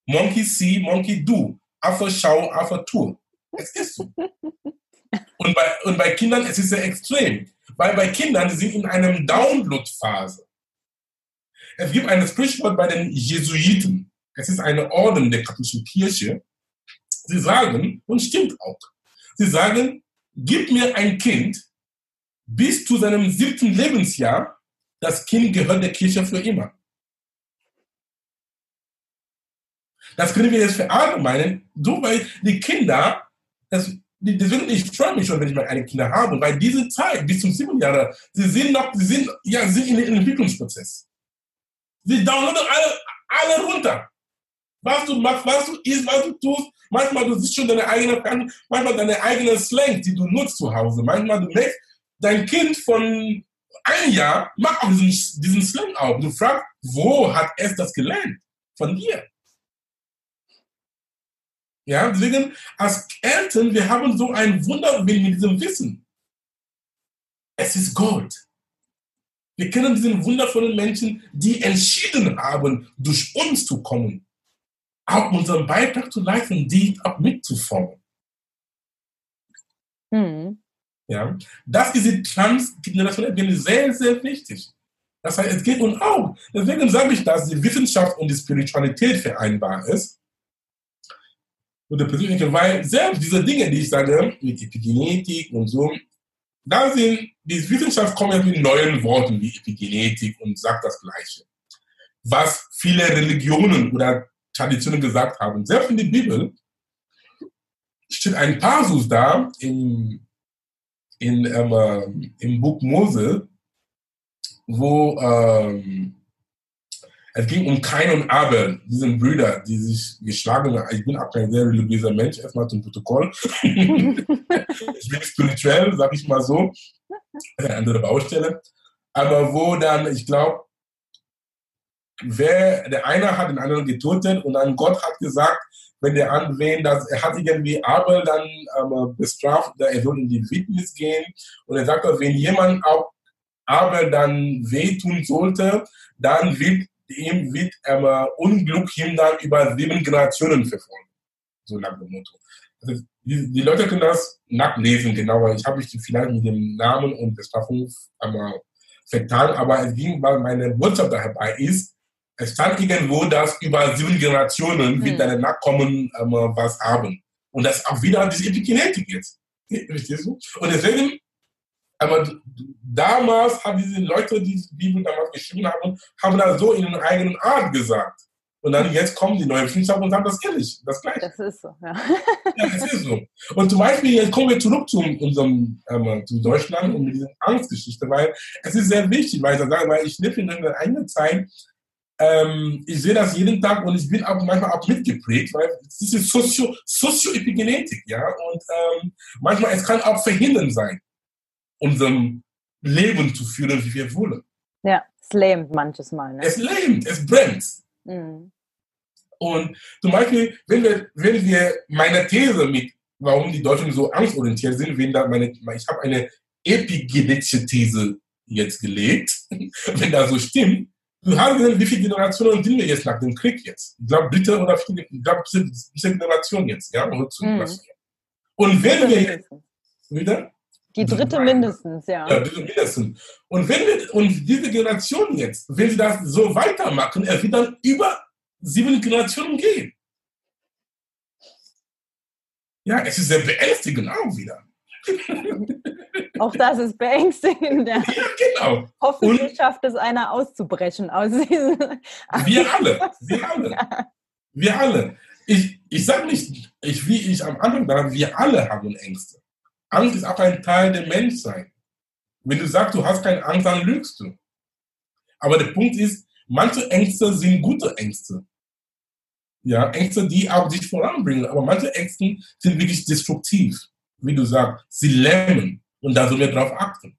Monkey see, monkey do. Affe schau, Affe tu. Es ist so. Und bei, und bei Kindern es ist es sehr extrem. Weil bei Kindern, die sind in einem Download-Phase. Es gibt ein Sprichwort bei den Jesuiten. Es ist eine Orden der katholischen Kirche. Sie sagen, und stimmt auch, sie sagen, gib mir ein Kind bis zu seinem siebten Lebensjahr, das Kind gehört der Kirche für immer. Das können wir jetzt verallgemeinern, so weil die Kinder, das, deswegen ich freue mich schon, wenn ich mal eine Kinder habe, weil diese Zeit bis zum sieben Jahre, sie sind noch, sie sind, ja, sind in einem Entwicklungsprozess. Sie downloaden alle, alle runter. Was du machst, was du isst, was du tust. Manchmal du siehst schon deine eigene, manchmal deine eigene Slang, die du nutzt zu Hause. Manchmal du merkst, dein Kind von einem Jahr macht auch diesen, diesen Slang auf. Du fragst, wo hat es das gelernt? Von dir. Ja, deswegen als Eltern, wir haben so ein Wunder mit diesem Wissen. Es ist Gold. Wir kennen diesen wundervollen Menschen, die entschieden haben, durch uns zu kommen, auch unseren Beitrag zu leisten, die auch mitzuformen. Mhm. Ja, das ist die transgenerationelle sehr, sehr wichtig. Das heißt, es geht uns auch. Deswegen sage ich, dass die Wissenschaft und die Spiritualität vereinbar ist oder persönliche, weil selbst diese Dinge, die ich sage, mit Epigenetik und so, da sind, die Wissenschaft kommt ja mit neuen Worten wie Epigenetik und sagt das Gleiche. Was viele Religionen oder Traditionen gesagt haben. Selbst in der Bibel steht ein Passus da im, in, ähm, im Buch Mose, wo ähm, es ging um Kain und Abel, diesen Brüder, die sich geschlagen haben. Ich bin auch kein sehr religiöser Mensch, erstmal zum Protokoll. ich bin spirituell, sag ich mal so. Eine andere Baustelle. Aber wo dann, ich glaube, wer, der eine hat den anderen getötet und dann Gott hat gesagt, wenn der andere, dass er hat irgendwie Abel dann ähm, bestraft, er soll in die Witness gehen und er sagt, wenn jemand auch Abel dann wehtun sollte, dann wird ihm wird ähm, Unglück ihm dann über sieben Generationen verfolgen. So nach dem Motto. Also die, die, Leute können das nachlesen, genauer. Ich habe mich vielleicht mit dem Namen und Bestrafung einmal vertan, aber es ging, weil meine Botschaft dabei ist, es stand irgendwo, dass über sieben Generationen wird hm. deine Nachkommen ähm, was haben. Und das ist auch wieder diese Epigenetik jetzt. Verstehst du? Und deswegen, aber damals haben diese Leute, die die Bibel damals geschrieben haben, haben das so in ihrer eigenen Art gesagt. Und dann jetzt kommen die neuen Wissenschaftler und sagen das ehrlich, das gleiche. Das ist so, ja. ja, das ist so. Und zum Beispiel, jetzt kommen wir zurück zu unserem, ähm, zu Deutschland und mit dieser Angstgeschichte, weil es ist sehr wichtig, weil ich sage, weil ich lebe in einer eigenen Zeit, ähm, ich sehe das jeden Tag und ich bin auch manchmal auch mitgeprägt, weil es ist Sozio, Sozioepigenetik, ja. Und ähm, manchmal, es kann auch verhindern sein, unserem Leben zu führen, wie wir wollen. Ja, es lähmt manches Mal. Ne? Es lähmt, es brennt. Mhm. Und zum Beispiel, wenn wir, wenn wir meine These mit, warum die Deutschen so angstorientiert sind, wenn da meine, ich habe eine epigenetische These jetzt gelegt, wenn das so stimmt, wir haben gesehen, wie viele Generationen sind wir jetzt nach dem Krieg jetzt? Ich glaube, dritte oder vierte, ich glaube, diese Generation jetzt, ja? Mhm. Und wenn wir jetzt, wieder? Die dritte mindestens, ja. Ja, dritte mindestens. Und wenn wir, und diese Generation jetzt, wenn sie das so weitermachen, er wird dann über sieben Generationen gehen. Ja, es ist sehr beängstigend auch wieder. Auch das ist beängstigend. Ja, genau. Hoffentlich und schafft es einer auszubrechen aus diesem. Wir alle, wir alle. Ja. Wir alle. Ich, ich sage nicht, ich, wie ich am Anfang dachte, wir alle haben Ängste. Angst ist auch ein Teil der Menschsein. Wenn du sagst, du hast keine Angst, dann lügst du. Aber der Punkt ist, manche Ängste sind gute Ängste. Ja, Ängste, die auch dich voranbringen. Aber manche Ängste sind wirklich destruktiv. Wie du sagst, sie lähmen. Und da sollen wir drauf achten.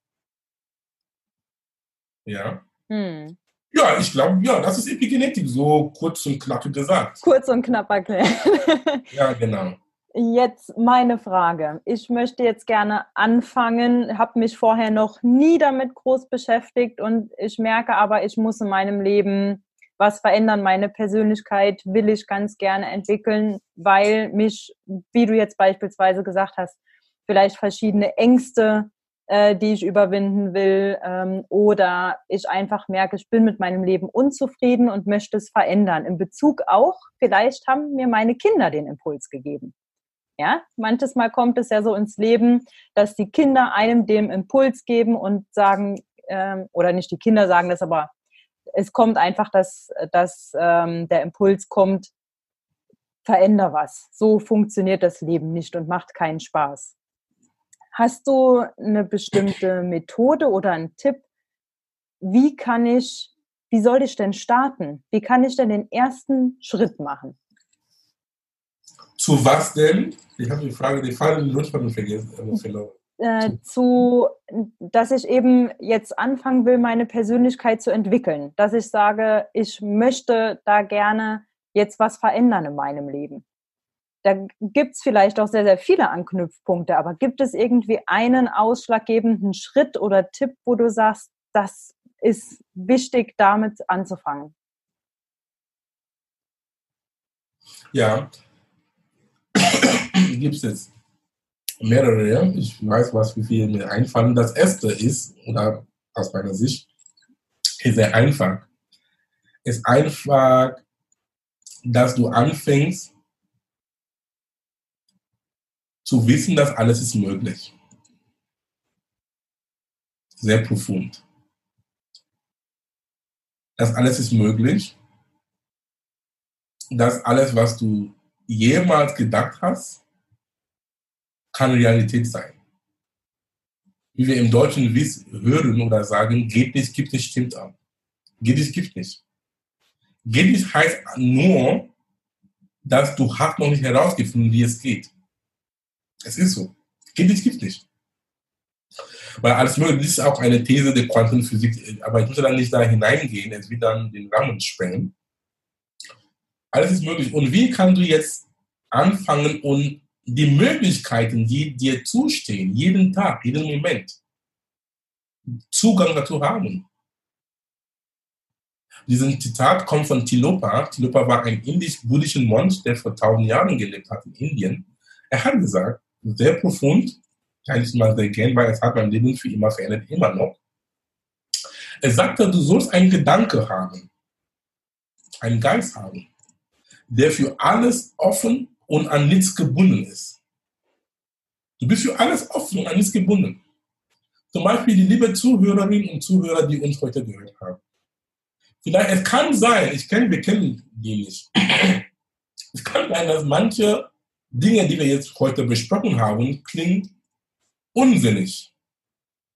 Ja. Hm. Ja, ich glaube, ja, das ist Epigenetik, so kurz und knapp gesagt. Kurz und knapp erklärt. ja, genau. Jetzt meine Frage. Ich möchte jetzt gerne anfangen, habe mich vorher noch nie damit groß beschäftigt und ich merke aber, ich muss in meinem Leben was verändern. Meine Persönlichkeit will ich ganz gerne entwickeln, weil mich, wie du jetzt beispielsweise gesagt hast, vielleicht verschiedene Ängste, äh, die ich überwinden will, ähm, oder ich einfach merke, ich bin mit meinem Leben unzufrieden und möchte es verändern. In Bezug auch, vielleicht haben mir meine Kinder den Impuls gegeben. Ja, manches Mal kommt es ja so ins Leben, dass die Kinder einem dem Impuls geben und sagen, ähm, oder nicht die Kinder sagen das, aber es kommt einfach, dass, dass ähm, der Impuls kommt, veränder was. So funktioniert das Leben nicht und macht keinen Spaß. Hast du eine bestimmte Methode oder einen Tipp? Wie kann ich, wie soll ich denn starten? Wie kann ich denn den ersten Schritt machen? Zu was denn? Ich habe die Frage, die Frage in Luftfahrt vergessen. Äh, zu, dass ich eben jetzt anfangen will, meine Persönlichkeit zu entwickeln. Dass ich sage, ich möchte da gerne jetzt was verändern in meinem Leben da gibt es vielleicht auch sehr, sehr viele Anknüpfpunkte, aber gibt es irgendwie einen ausschlaggebenden Schritt oder Tipp, wo du sagst, das ist wichtig, damit anzufangen? Ja, gibt es jetzt mehrere. Ich weiß, was wie viele mir einfallen. Das erste ist, oder aus meiner Sicht, ist sehr einfach. Ist einfach, dass du anfängst, zu wissen, dass alles ist möglich. Sehr profund. Das alles ist möglich. Dass alles, was du jemals gedacht hast, kann Realität sein. wie wir im Deutschen hören oder sagen, geht nicht, gibt nicht, stimmt auch. Geht nicht, gibt nicht. Geht nicht heißt nur, dass du hast noch nicht herausgefunden, wie es geht. Es ist so. Geht nicht, gibt nicht. Weil alles mögliche, ist auch eine These der Quantenphysik, aber ich muss dann nicht da hineingehen, es wird dann den Rahmen sprengen. Alles ist möglich. Und wie kannst du jetzt anfangen und die Möglichkeiten, die dir zustehen, jeden Tag, jeden Moment, Zugang dazu haben? Dieses Zitat kommt von Tilopa. Tilopa war ein indisch-buddhischer Mönch, der vor tausend Jahren gelebt hat in Indien. Er hat gesagt, sehr profund, kann ich mal sehr gern, weil es hat mein Leben für immer verändert, immer noch. Er sagte, du sollst einen Gedanke haben, einen Geist haben, der für alles offen und an nichts gebunden ist. Du bist für alles offen und an nichts gebunden. Zum Beispiel die liebe Zuhörerinnen und Zuhörer, die uns heute gehört haben. Vielleicht, es kann sein, ich kenne, wir kennen die nicht. Es kann sein, dass manche Dinge, die wir jetzt heute besprochen haben, klingen unsinnig.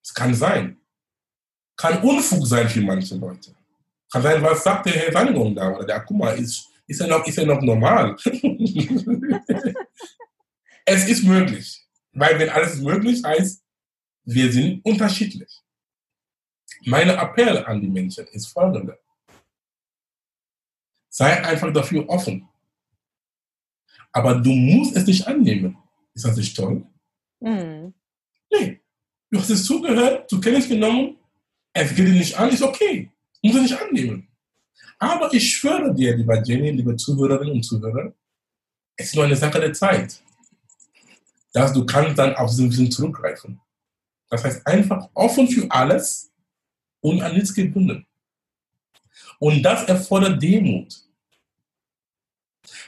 Es kann sein. Kann Unfug sein für manche Leute. Kann sein, was sagt der Herr Sannigung da? Oder der, mal, ist, ist, er, noch, ist er noch normal? es ist möglich. Weil wenn alles möglich heißt, wir sind unterschiedlich. Meine Appell an die Menschen ist folgende. Sei einfach dafür offen. Aber du musst es nicht annehmen. Ist das nicht toll? Mhm. Nee. Du hast es zugehört, du kennst genommen, es geht dir nicht an, ist okay. Muss er nicht annehmen. Aber ich schwöre dir, lieber Jenny, liebe Zuhörerinnen und Zuhörer, es ist nur eine Sache der Zeit, dass du kannst dann auf diesen Wissen zurückgreifen. Das heißt, einfach offen für alles und an nichts gebunden. Und das erfordert Demut.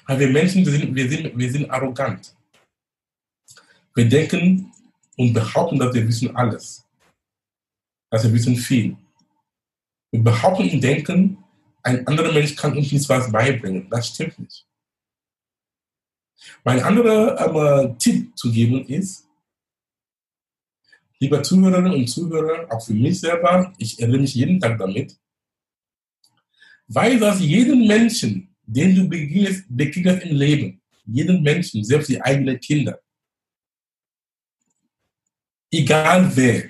Weil wir Menschen, wir sind, wir sind, wir sind arrogant. Wir denken, und behaupten, dass wir wissen alles. Dass wir wissen viel. Wir behaupten und denken, ein anderer Mensch kann uns nichts was beibringen. Das stimmt nicht. Mein anderer ähm, Tipp zu geben ist, lieber Zuhörerinnen und Zuhörer, auch für mich selber, ich erinnere mich jeden Tag damit, weil das jeden Menschen, den du begegnest, begegnest im Leben, jeden Menschen, selbst die eigenen Kinder, egal wer.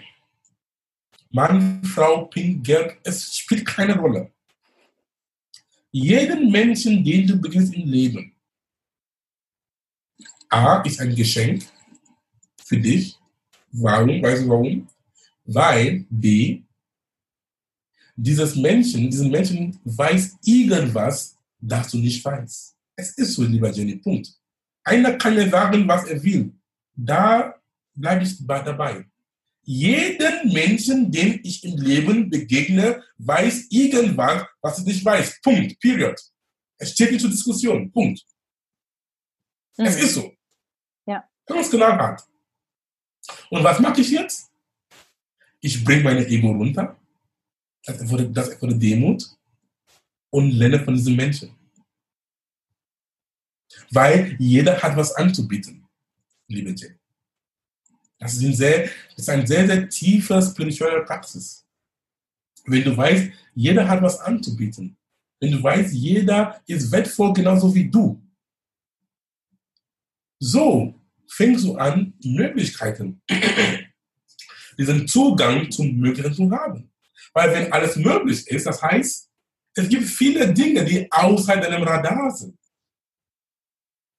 Mann, Frau, Pink, Geld, es spielt keine Rolle. Jeden Menschen, den du beginnst im Leben, A ist ein Geschenk für dich. Warum? Weißt du warum? Weil B, dieses Menschen, diesen Menschen weiß irgendwas, das du nicht weißt. Es ist so, lieber Jenny, Punkt. Einer kann mir sagen, was er will. Da bleibe ich dabei. Jeden Menschen, dem ich im Leben begegne, weiß irgendwas, was ich nicht weiß. Punkt. Period. Es steht nicht zur Diskussion. Punkt. Mhm. Es ist so. Ja. Ganz genau hart. Und was mache ich jetzt? Ich bringe meine Ego runter. Das erfordert, das erfordert Demut. Und lerne von diesen Menschen. Weil jeder hat was anzubieten, liebe Jane. Das ist, ein sehr, das ist eine sehr, sehr tiefe spirituelle Praxis. Wenn du weißt, jeder hat was anzubieten. Wenn du weißt, jeder ist wertvoll genauso wie du. So fängst du an, Möglichkeiten, diesen Zugang zum Möglichen zu haben. Weil wenn alles möglich ist, das heißt, es gibt viele Dinge, die außerhalb deinem Radar sind,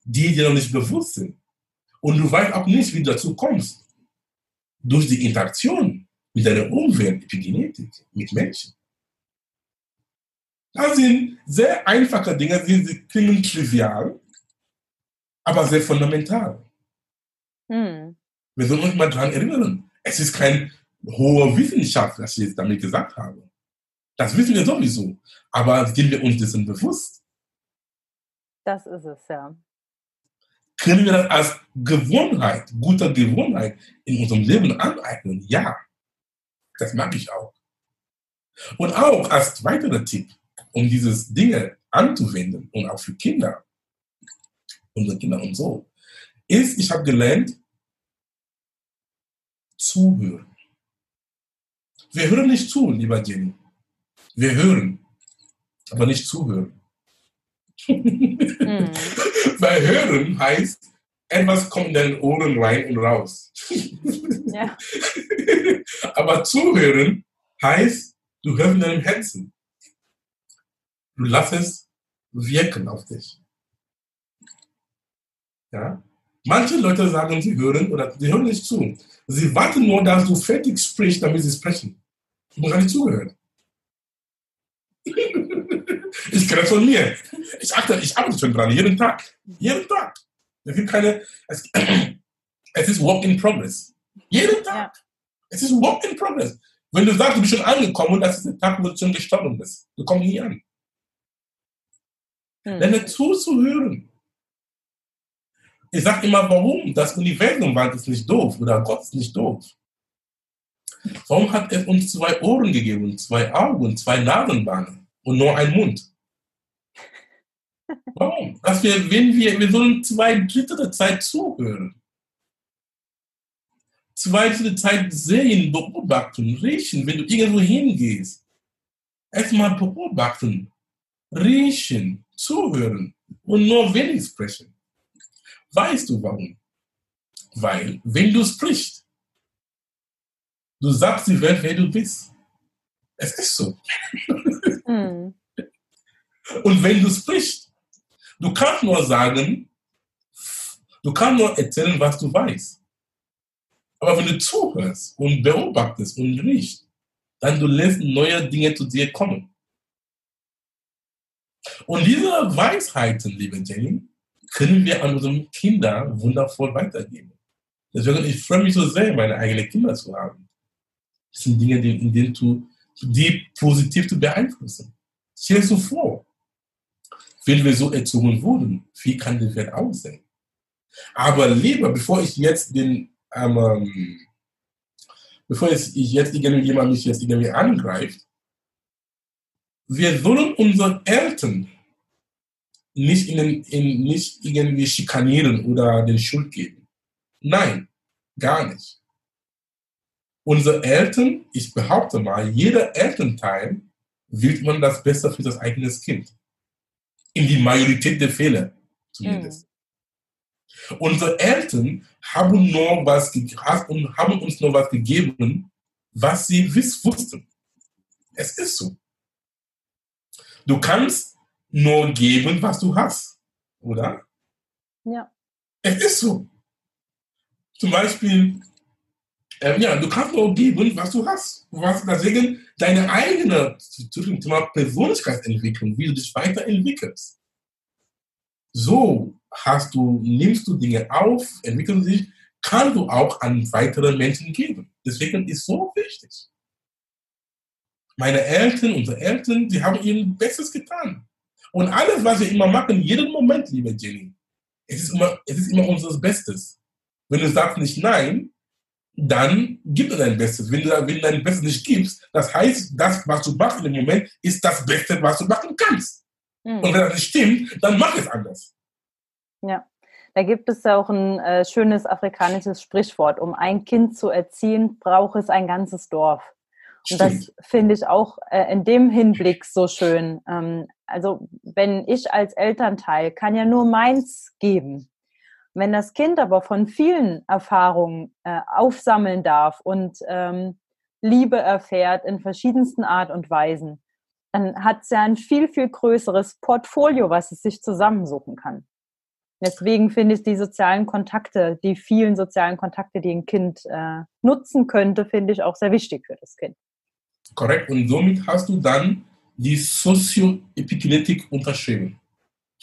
die dir noch nicht bewusst sind. Und du weißt auch nicht, wie du dazu kommst durch die Interaktion mit deiner Umwelt, Epigenetik, mit Menschen. Das sind sehr einfache Dinge, die klingen trivial, aber sehr fundamental. Hm. Wir sollen uns mal daran erinnern. Es ist keine hohe Wissenschaft, was ich jetzt damit gesagt habe. Das wissen wir sowieso. Aber sind wir uns dessen bewusst? Das ist es, ja können wir das als Gewohnheit, guter Gewohnheit in unserem Leben aneignen? Ja, das mag ich auch. Und auch als weiterer Tipp, um dieses Dinge anzuwenden und auch für Kinder, unsere Kinder und so, ist, ich habe gelernt, zuhören. Wir hören nicht zu, lieber Jenny. Wir hören, aber nicht zuhören. Mhm. Weil hören heißt, etwas kommt in deine Ohren rein und raus. Ja. aber zuhören heißt, du hörst in deinem Herzen. Du lässt es wirken auf dich. Ja? Manche Leute sagen, sie hören oder sie hören nicht zu. Sie warten nur, dass du fertig sprichst, damit sie sprechen. Du musst gar nicht zuhören. Ich kenne das von mir. Ich achte, ich arbeite schon dran, jeden Tag. Jeden Tag. Es gibt keine, es, es ist Work in Progress. Jeden Tag. Es ist Work in Progress. Wenn du sagst, du bist schon angekommen und das ist der Tag, wo du schon gestorben bist, du kommst nie an. Hm. Lerne zuzuhören. Ich sage immer, warum? Das Universum ist nicht doof oder Gott ist nicht doof. Warum hat er uns zwei Ohren gegeben, zwei Augen, zwei Nasenbahnen und nur einen Mund? Warum? Dass wir, wenn wir, wir sollen zwei Drittel der Zeit zuhören. Zwei Drittel der Zeit sehen, beobachten, riechen, wenn du irgendwo hingehst. Erstmal beobachten, riechen, zuhören und nur wenig sprechen. Weißt du warum? Weil, wenn du sprichst, du sagst die Welt, wer du bist. Es ist so. Mm. Und wenn du sprichst, du kannst nur sagen, du kannst nur erzählen, was du weißt. Aber wenn du zuhörst und beobachtest und riechst, dann du lässt neue Dinge zu dir kommen. Und diese Weisheiten, liebe Jenny, können wir an unsere Kinder wundervoll weitergeben. Deswegen, ich freue mich so sehr, meine eigenen Kinder zu haben. Das sind Dinge, die, in denen du, die positiv zu beeinflussen. Stell dir so vor, wenn wir so erzogen wurden, wie kann die Welt aussehen? Aber lieber, bevor ich jetzt den, ähm, bevor ich jetzt irgendwie jemand mich jetzt irgendwie angreift, wir sollen unseren Eltern nicht, in, in, nicht irgendwie schikanieren oder den Schuld geben. Nein, gar nicht. Unsere Eltern, ich behaupte mal, jeder Elternteil will man das Beste für das eigene Kind. In die Majorität der Fälle zumindest. Mhm. Unsere Eltern haben, nur was, haben uns nur was gegeben, was sie wussten. Es ist so. Du kannst nur geben, was du hast, oder? Ja. Es ist so. Zum Beispiel, äh, ja, du kannst nur geben, was du hast. Was deswegen deine eigene zu dem Thema Persönlichkeitsentwicklung, wie du dich weiterentwickelst. So hast du, nimmst du Dinge auf, entwickeln sich, kann du auch an weitere Menschen geben. Deswegen ist so wichtig. Meine Eltern, unsere Eltern, die haben ihr Bestes getan. Und alles, was wir immer machen, jeden Moment, liebe Jenny, es ist immer, es ist immer unser Bestes. Wenn du sagst nicht nein, dann gib dir dein Bestes. Wenn du, wenn du dein Bestes nicht gibst, das heißt, das, was du machst in dem Moment, ist das Beste, was du machen kannst. Mhm. Und wenn das nicht stimmt, dann mach es anders. Ja. Da gibt es auch ein äh, schönes afrikanisches Sprichwort. Um ein Kind zu erziehen, braucht es ein ganzes Dorf. Und das finde ich auch äh, in dem Hinblick so schön. Ähm, also wenn ich als Elternteil kann ja nur meins geben. Wenn das Kind aber von vielen Erfahrungen äh, aufsammeln darf und ähm, Liebe erfährt in verschiedensten Art und Weisen, dann hat es ja ein viel, viel größeres Portfolio, was es sich zusammensuchen kann. Deswegen finde ich die sozialen Kontakte, die vielen sozialen Kontakte, die ein Kind äh, nutzen könnte, finde ich auch sehr wichtig für das Kind. Korrekt. Und somit hast du dann die Sozioepigenetik unterschrieben.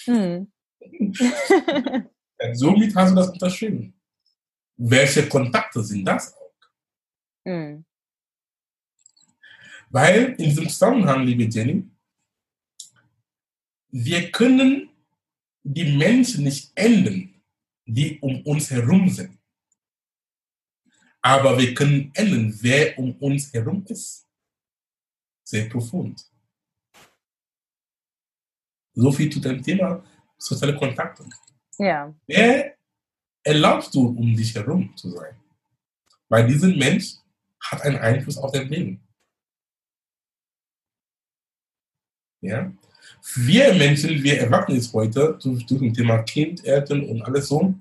Hm. somit hast du das unterschrieben. Welche Kontakte sind das auch? Hm. Weil in diesem Zusammenhang, liebe Jenny, wir können die Menschen nicht ändern, die um uns herum sind. Aber wir können ändern, wer um uns herum ist sehr profund. So viel zu dem Thema soziale Kontakte. Ja. Wer erlaubst du, um dich herum zu sein? Weil dieser Mensch hat einen Einfluss auf dein Leben. Ja? Wir Menschen, wir Erwachsene heute, durch, durch das Thema Kind, Eltern und alles so,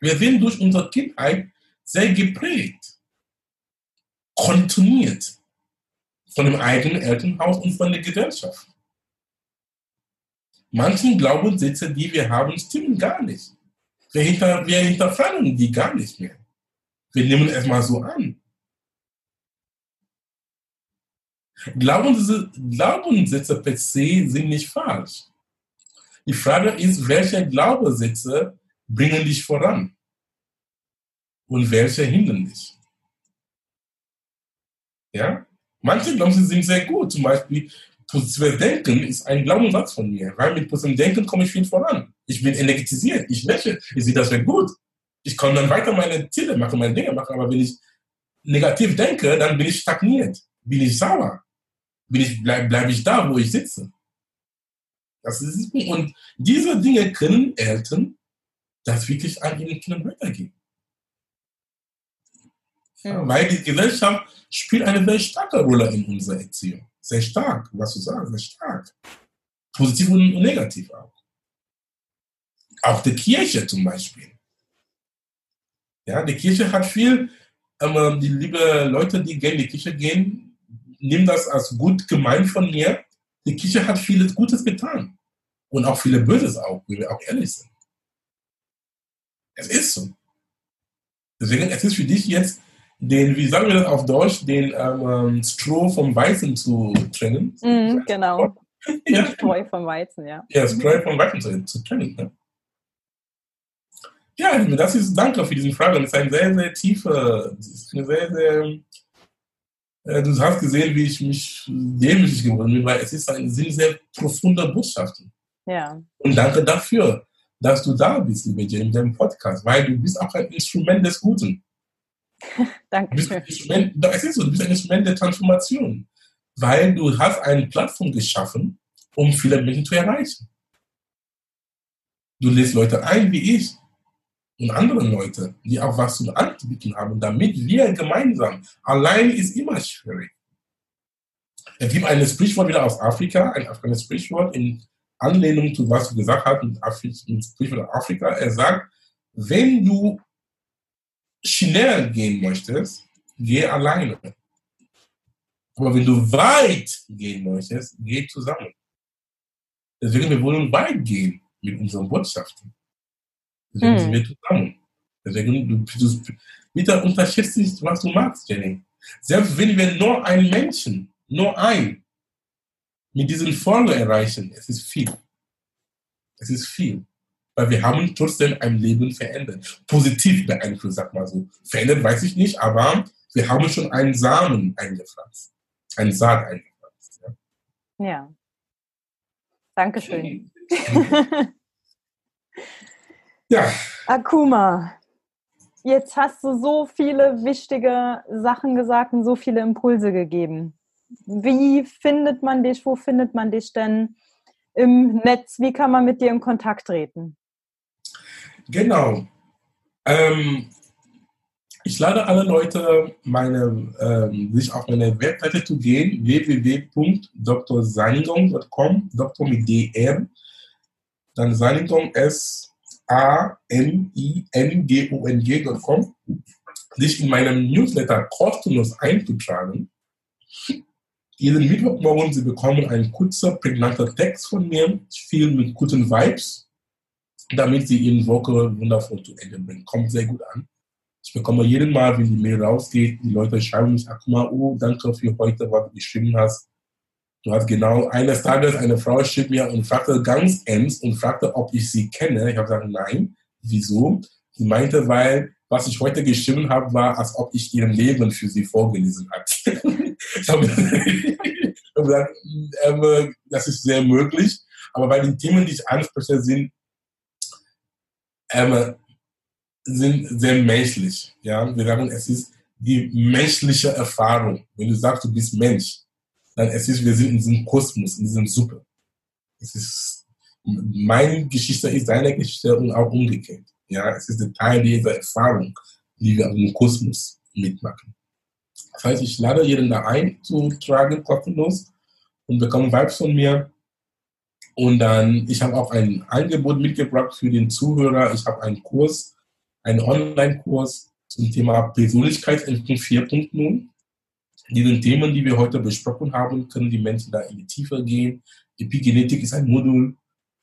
wir sind durch unsere Kindheit sehr geprägt, kontinuiert von dem eigenen Elternhaus und von der Gesellschaft. Manchen Glaubenssätze, die wir haben, stimmen gar nicht. Wir, hinter, wir hinterfragen die gar nicht mehr. Wir nehmen es mal so an. Glaubenssätze, Glaubenssätze per se sind nicht falsch. Die Frage ist, welche Glaubenssätze bringen dich voran und welche hindern dich? Ja? Manche Glaubenssätze sind sehr gut. Zum Beispiel, positives Denken ist ein Glaubenssatz von mir, weil mit positivem Denken komme ich viel voran. Ich bin energetisiert, ich lächle, ich sehe das sehr gut. Ich kann dann weiter meine Ziele machen, meine Dinge machen, aber wenn ich negativ denke, dann bin ich stagniert, bin ich sauer bin ich, bleib, bleib ich da, wo ich sitze. Das ist es. Und diese Dinge können Eltern das wirklich an ihren Kindern weitergeben. Ja, weil die Gesellschaft spielt eine sehr starke Rolle in unserer Erziehung. Sehr stark, was du sagst, sehr stark. Positiv und negativ auch. Auch die Kirche zum Beispiel. Ja, die Kirche hat viel, ähm, die liebe Leute, die gerne in die Kirche gehen, nehme das als gut gemeint von mir. Die Kirche hat vieles Gutes getan. Und auch viele Böses auch, wie wir auch ehrlich sind. Es ist so. Deswegen, es ist für dich jetzt, den, wie sagen wir das auf Deutsch, den ähm, Stroh vom Weizen zu trennen. Mm, genau. ja. Streu vom Weizen, ja. Ja, Streu vom Weizen zu, zu trennen. Ne? Ja, das ist, danke für diese Frage. Das ist eine sehr, sehr tiefe, eine sehr, sehr du hast gesehen, wie ich mich demütig geworden bin, weil es ist ein sehr, sehr profunder Botschaft. Ja. Und danke dafür, dass du da bist, liebe Jane, in deinem Podcast, weil du bist auch ein Instrument des Guten. danke schön. Es ist so, du bist ein Instrument der Transformation, weil du hast eine Plattform geschaffen, um viele Menschen zu erreichen. Du lädst Leute ein, wie ich, und andere Leute, die auch was zu anbieten haben, damit wir gemeinsam, allein ist immer schwierig. Es gibt ein Sprichwort wieder aus Afrika, ein afrikanisches Sprichwort in Anlehnung zu was du gesagt hast, ein Sprichwort aus Afrika. Er sagt, wenn du schnell gehen möchtest, geh alleine. Aber wenn du weit gehen möchtest, geh zusammen. Deswegen, wir wollen weit gehen mit unseren Botschaften. Deswegen hm. sind wir zusammen. Deswegen, du, du, bitte unterschätzt nicht, was du magst, Jenny. Selbst wenn wir nur einen Menschen, nur ein, mit diesen Folge erreichen, es ist viel. Es ist viel. Weil wir haben trotzdem ein Leben verändert. Positiv beeinflusst, sag mal so. Verändert weiß ich nicht, aber wir haben schon einen Samen eingepflanzt. Einen Saat eingepflanzt. Ja. ja. Dankeschön. Ja. Akuma, jetzt hast du so viele wichtige Sachen gesagt und so viele Impulse gegeben. Wie findet man dich? Wo findet man dich denn im Netz? Wie kann man mit dir in Kontakt treten? Genau. Ähm, ich lade alle Leute, meine, ähm, sich auf meine Webseite zu gehen, www.drseinigong.com, Doktor mit DR. Dann Seinigong S a-m-i-n-g-o-n-g.com, sich in meinem Newsletter kostenlos einzutragen. Jeden Mittwochmorgen, Sie bekommen einen kurzen, prägnanter Text von mir, viel mit guten Vibes, damit Sie Ihre Woche wundervoll zu Ende bringen. Kommt sehr gut an. Ich bekomme jeden Mal, wenn die Mail rausgeht, die Leute schreiben mich, ach mal, oh, danke für heute, was du geschrieben hast. Du hast genau eines Tages eine Frau schrieb mir und fragte ganz ernst und fragte, ob ich sie kenne. Ich habe gesagt, nein. Wieso? Sie meinte, weil was ich heute geschrieben habe, war, als ob ich ihr Leben für sie vorgelesen habe. ich habe gesagt, ähm, das ist sehr möglich. Aber weil die Themen, die ich anspreche, sind, ähm, sind sehr menschlich. Ja? Wir sagen, es ist die menschliche Erfahrung. Wenn du sagst, du bist Mensch, dann es ist, wir sind in diesem Kosmos, in diesem Suppe. Es ist, meine Geschichte ist deine Geschichte und auch umgekehrt. Ja, es ist ein Teil dieser Erfahrung, die wir im Kosmos mitmachen. Das heißt, ich lade jeden da ein, zu tragen, kostenlos, und bekomme Vibes von mir. Und dann, ich habe auch ein Angebot mitgebracht für den Zuhörer. Ich habe einen Kurs, einen Online-Kurs zum Thema Persönlichkeitsentwicklung 4.0. Diese Themen, die wir heute besprochen haben, können die Menschen da in die Tiefe gehen. Epigenetik ist ein Modul.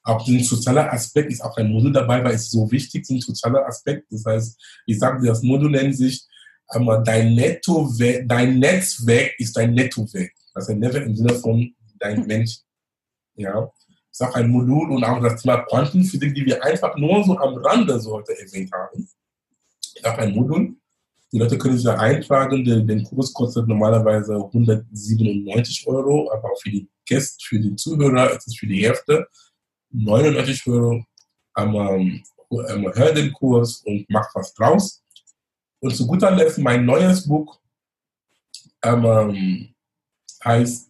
Auch der soziale Aspekt ist auch ein Modul dabei, weil es so wichtig ist, ein sozialer Aspekt. Das heißt, ich sage, das Modul nennt sich, aber dein Netto, dein Netzwerk ist dein Nettowert. Das ist ein Netzwerk im Sinne von dein Mensch. Ja. Ist auch ein Modul und auch das Thema Quantenphysik, die wir einfach nur so am Rande so heute erwähnt haben. Ist auch ein Modul. Die Leute können sich da eintragen. Den, den Kurs kostet normalerweise 197 Euro, aber auch für die Gäste, für die Zuhörer ist es für die Hälfte 99 Euro. Einmal, einmal hör den Kurs und mach was draus. Und zu guter Letzt mein neues Buch ähm, heißt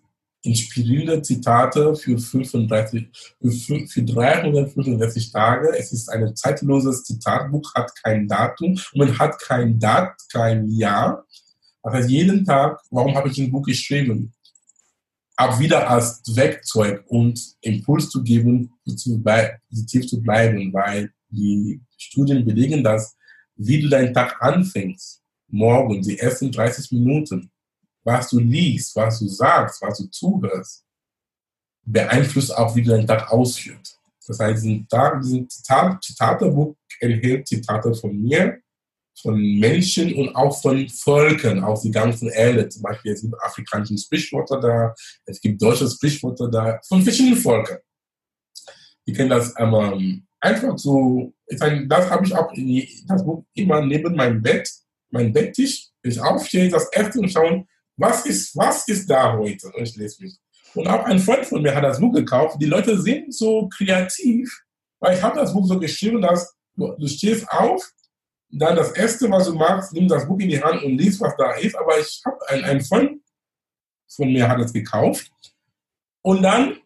inspirierende Zitate für, 35, für, für 365 Tage. Es ist ein zeitloses Zitatbuch, hat kein Datum und hat kein Dat, kein Jahr. Das heißt, jeden Tag, warum habe ich ein Buch geschrieben? Auch wieder als Werkzeug und Impuls zu geben, positiv zu bleiben, weil die Studien belegen, dass wie du deinen Tag anfängst, morgen, die ersten 30 Minuten, was du liest, was du sagst, was du zuhörst, beeinflusst auch, wie du deinen Tag ausführst. Das heißt, diesen, Tag, diesen Zitat, Zitatebuch enthält Zitate von mir, von Menschen und auch von Völkern aus der ganzen Erde. Zum Beispiel es gibt afrikanische Sprichwörter da, es gibt deutsche Sprichwörter da, von verschiedenen Völkern. Die können das ähm, einfach so, ich meine, das habe ich auch in das Buch immer neben meinem Bett, mein Betttisch. Ich aufstehe, das erste und schauen, was ist, was ist da heute? Lese mich. Und auch ein Freund von mir hat das Buch gekauft. Die Leute sind so kreativ, weil ich habe das Buch so geschrieben, dass du stehst auf, dann das erste, was du machst, nimm das Buch in die Hand und liest, was da ist. Aber ich habe ein, ein Freund von mir hat es gekauft und dann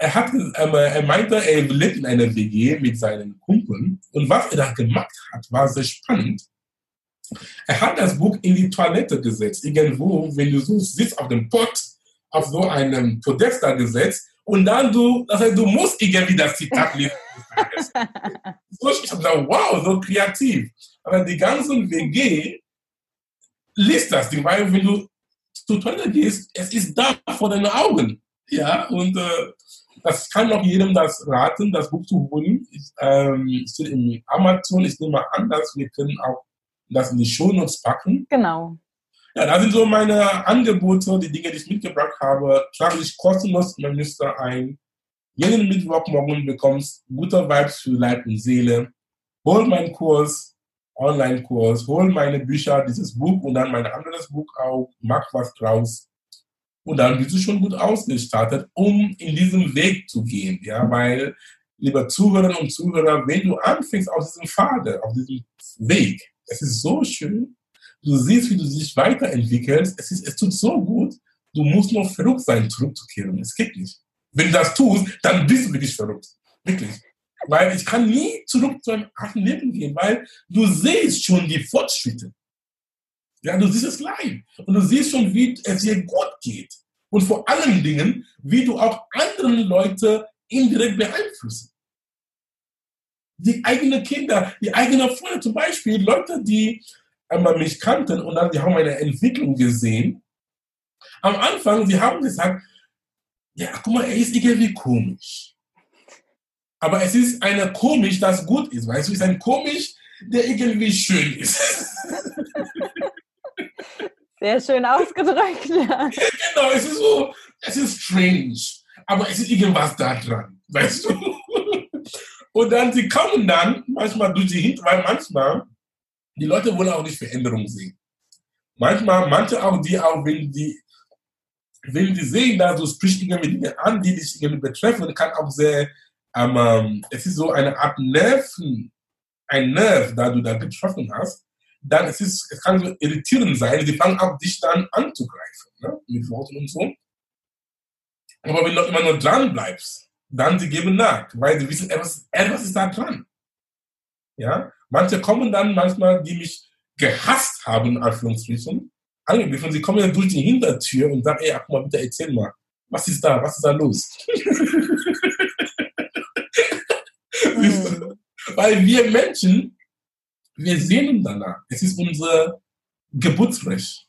er hat, ähm, er meinte, er lebt in einer WG mit seinen Kumpeln und was er da gemacht hat, war sehr spannend. Er hat das Buch in die Toilette gesetzt, irgendwo, wenn du so sitzt auf dem Pott, auf so einem Podest da gesetzt und dann du, das heißt, du musst irgendwie das Zitat lesen. so, ich habe gesagt, wow, so kreativ. Aber die ganzen WG liest das Ding, weil wenn du zur Toilette gehst, es ist da vor deinen Augen. Ja, und äh, das kann auch jedem das raten, das Buch zu holen. Ich, ähm, steht in Amazon. Ich nehme an, dass wir können auch das in die Shownotes packen. Genau. Ja, da sind so meine Angebote, die Dinge, die ich mitgebracht habe. Trage dich kostenlos in mein Newsletter ein. Jeden Mittwochmorgen bekommst gute Vibes für Leib und Seele. Hol meinen Kurs, Online-Kurs, hol meine Bücher, dieses Buch und dann mein anderes Buch auch. Mach was draus. Und dann bist du schon gut ausgestattet, um in diesem Weg zu gehen. Ja, weil, lieber Zuhörerinnen und Zuhörer, wenn du anfängst auf diesem Pfade, auf diesem Weg, es ist so schön. Du siehst, wie du dich weiterentwickelst. Es, ist, es tut so gut. Du musst nur verrückt sein, zurückzukehren. Es geht nicht. Wenn du das tust, dann bist du wirklich verrückt. Wirklich. Weil ich kann nie zurück zu einem alten Leben gehen, weil du siehst schon die Fortschritte. Ja, du siehst es live. Und du siehst schon, wie es dir gut geht. Und vor allen Dingen, wie du auch andere Leute indirekt beeinflusst die eigenen Kinder, die eigenen Freunde, zum Beispiel Leute, die einmal mich kannten und dann die haben eine Entwicklung gesehen. Am Anfang, sie haben gesagt, ja, guck mal, er ist irgendwie komisch. Aber es ist eine komisch, das gut ist, weißt du, es ist ein komisch, der irgendwie schön ist. Sehr schön ausgedrückt, ja. Genau, es ist so, es ist strange, aber es ist irgendwas da dran, weißt du? Und dann, sie kommen dann manchmal durch die Hinter, weil manchmal, die Leute wollen auch nicht Veränderung sehen. Manchmal, manche auch, die auch, wenn die, wenn die sehen, dass du sprichst irgendwie Dinge an, die dich irgendwie betreffen, kann auch sehr, ähm, ähm, es ist so eine Art Nerven, ein Nerv, da du da getroffen hast, dann es ist, es kann so irritierend sein, die fangen auch dich dann anzugreifen, ne? mit Worten und so. Aber wenn du immer nur dran bleibst, dann sie geben nach, weil sie wissen, etwas, etwas ist da dran. Ja, manche kommen dann manchmal, die mich gehasst haben, in Anführungsstrichen, angegriffen, sie kommen dann durch die Hintertür und sagen, ey, guck mal, bitte erzähl mal, was ist da, was ist da los? Mhm. Weil wir Menschen, wir sehnen danach. Es ist unser Geburtsrecht.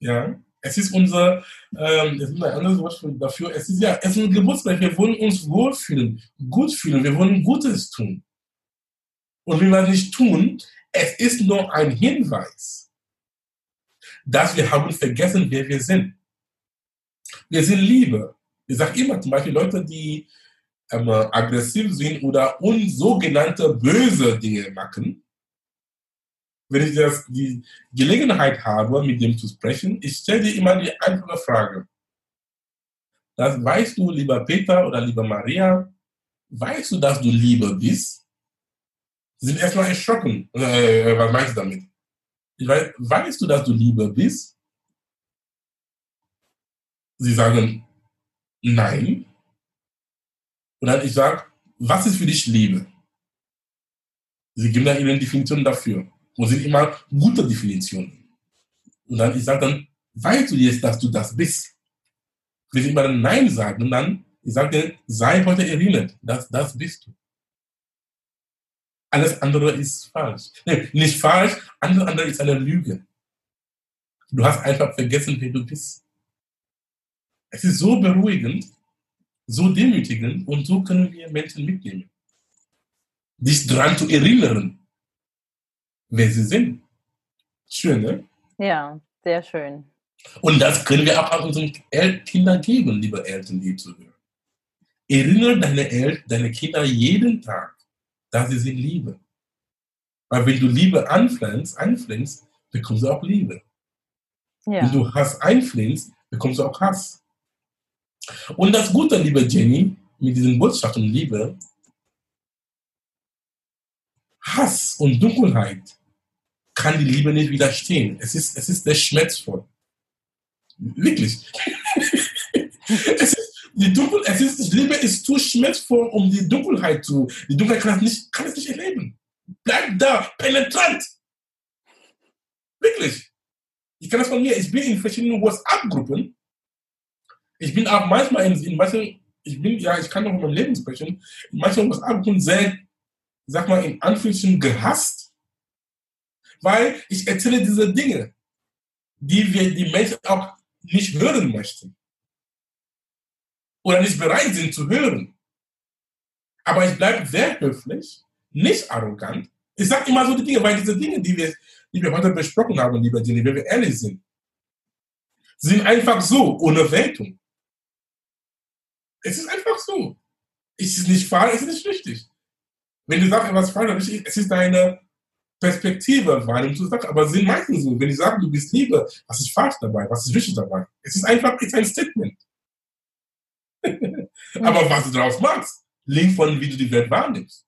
Ja, es ist unser, ähm, es ist ein anderes Wort dafür, es ist ja, es ist ein Geburtsrecht. Wir wollen uns wohlfühlen, gut fühlen, wir wollen Gutes tun. Und wenn wir nicht tun, es ist nur ein Hinweis, dass wir haben vergessen, wer wir sind. Wir sind Liebe. Ich sage immer zum Beispiel Leute, die ähm, aggressiv sind oder unsogenannte böse Dinge machen, wenn ich das, die Gelegenheit habe, mit dem zu sprechen, ich stelle dir immer die einfache Frage. Das weißt du, lieber Peter oder lieber Maria, weißt du, dass du Liebe bist? Sie sind erstmal erschrocken. Äh, was meinst du damit? Ich weiß, weißt du, dass du Liebe bist? Sie sagen, nein. Und dann ich sage, was ist für dich Liebe? Sie geben dann ihre Definition dafür. Und sind immer gute Definitionen. Und dann ich sage dann, weißt du jetzt, dass du das bist? Wenn sie immer dann Nein sagen, dann, ich sage, sei heute erinnert, dass das bist du. Alles andere ist falsch. Nee, nicht falsch, alles andere ist eine Lüge. Du hast einfach vergessen, wer du bist. Es ist so beruhigend, so demütigend und so können wir Menschen mitnehmen. Dich daran zu erinnern, wer sie sind. Schön, ne? Ja, sehr schön. Und das können wir auch unseren Kindern geben, liebe Eltern, die zuhören. Erinnere deine, El deine Kinder jeden Tag, dass sie sind Liebe. Weil wenn du Liebe anpflanzt, einpflanzt, bekommst du auch Liebe. Ja. Wenn du Hass einpflanzt, bekommst du auch Hass. Und das Gute, liebe Jenny, mit diesen Botschaften Liebe, Hass und Dunkelheit kann die Liebe nicht widerstehen. Es ist, es ist sehr schmerzvoll. Wirklich. es ist, die Dunkel, es ist, Liebe ist zu schmerzvoll, um die Dunkelheit zu, die Dunkelheit kann es nicht, kann es nicht erleben. Bleib da, penetrant. Wirklich. Ich kann das von mir, ich bin in verschiedenen WhatsApp-Gruppen ich bin auch manchmal in, in manchen, ich bin, ja, ich kann noch über mein Leben sprechen, in manchen Gruppen sehr, sag mal, in Anführungsstrichen gehasst, weil ich erzähle diese Dinge, die wir, die Menschen auch nicht hören möchten. Oder nicht bereit sind zu hören. Aber ich bleibe sehr höflich, nicht arrogant. Ich sage immer so die Dinge, weil diese Dinge, die wir, die wir heute besprochen haben, lieber Jenny, wenn wir ehrlich sind, sind einfach so, ohne Wertung. Es ist einfach so. Es ist nicht falsch, es ist nicht richtig. Wenn du sagst, was falsch richtig es ist deine Perspektive, wahrnehmen zu sagen, aber sind meistens so. Wenn ich sage, du bist Liebe, was ist falsch dabei, was ist richtig dabei? Es ist einfach, ist ein Statement. aber was du daraus machst, liegt von, wie du die Welt wahrnimmst.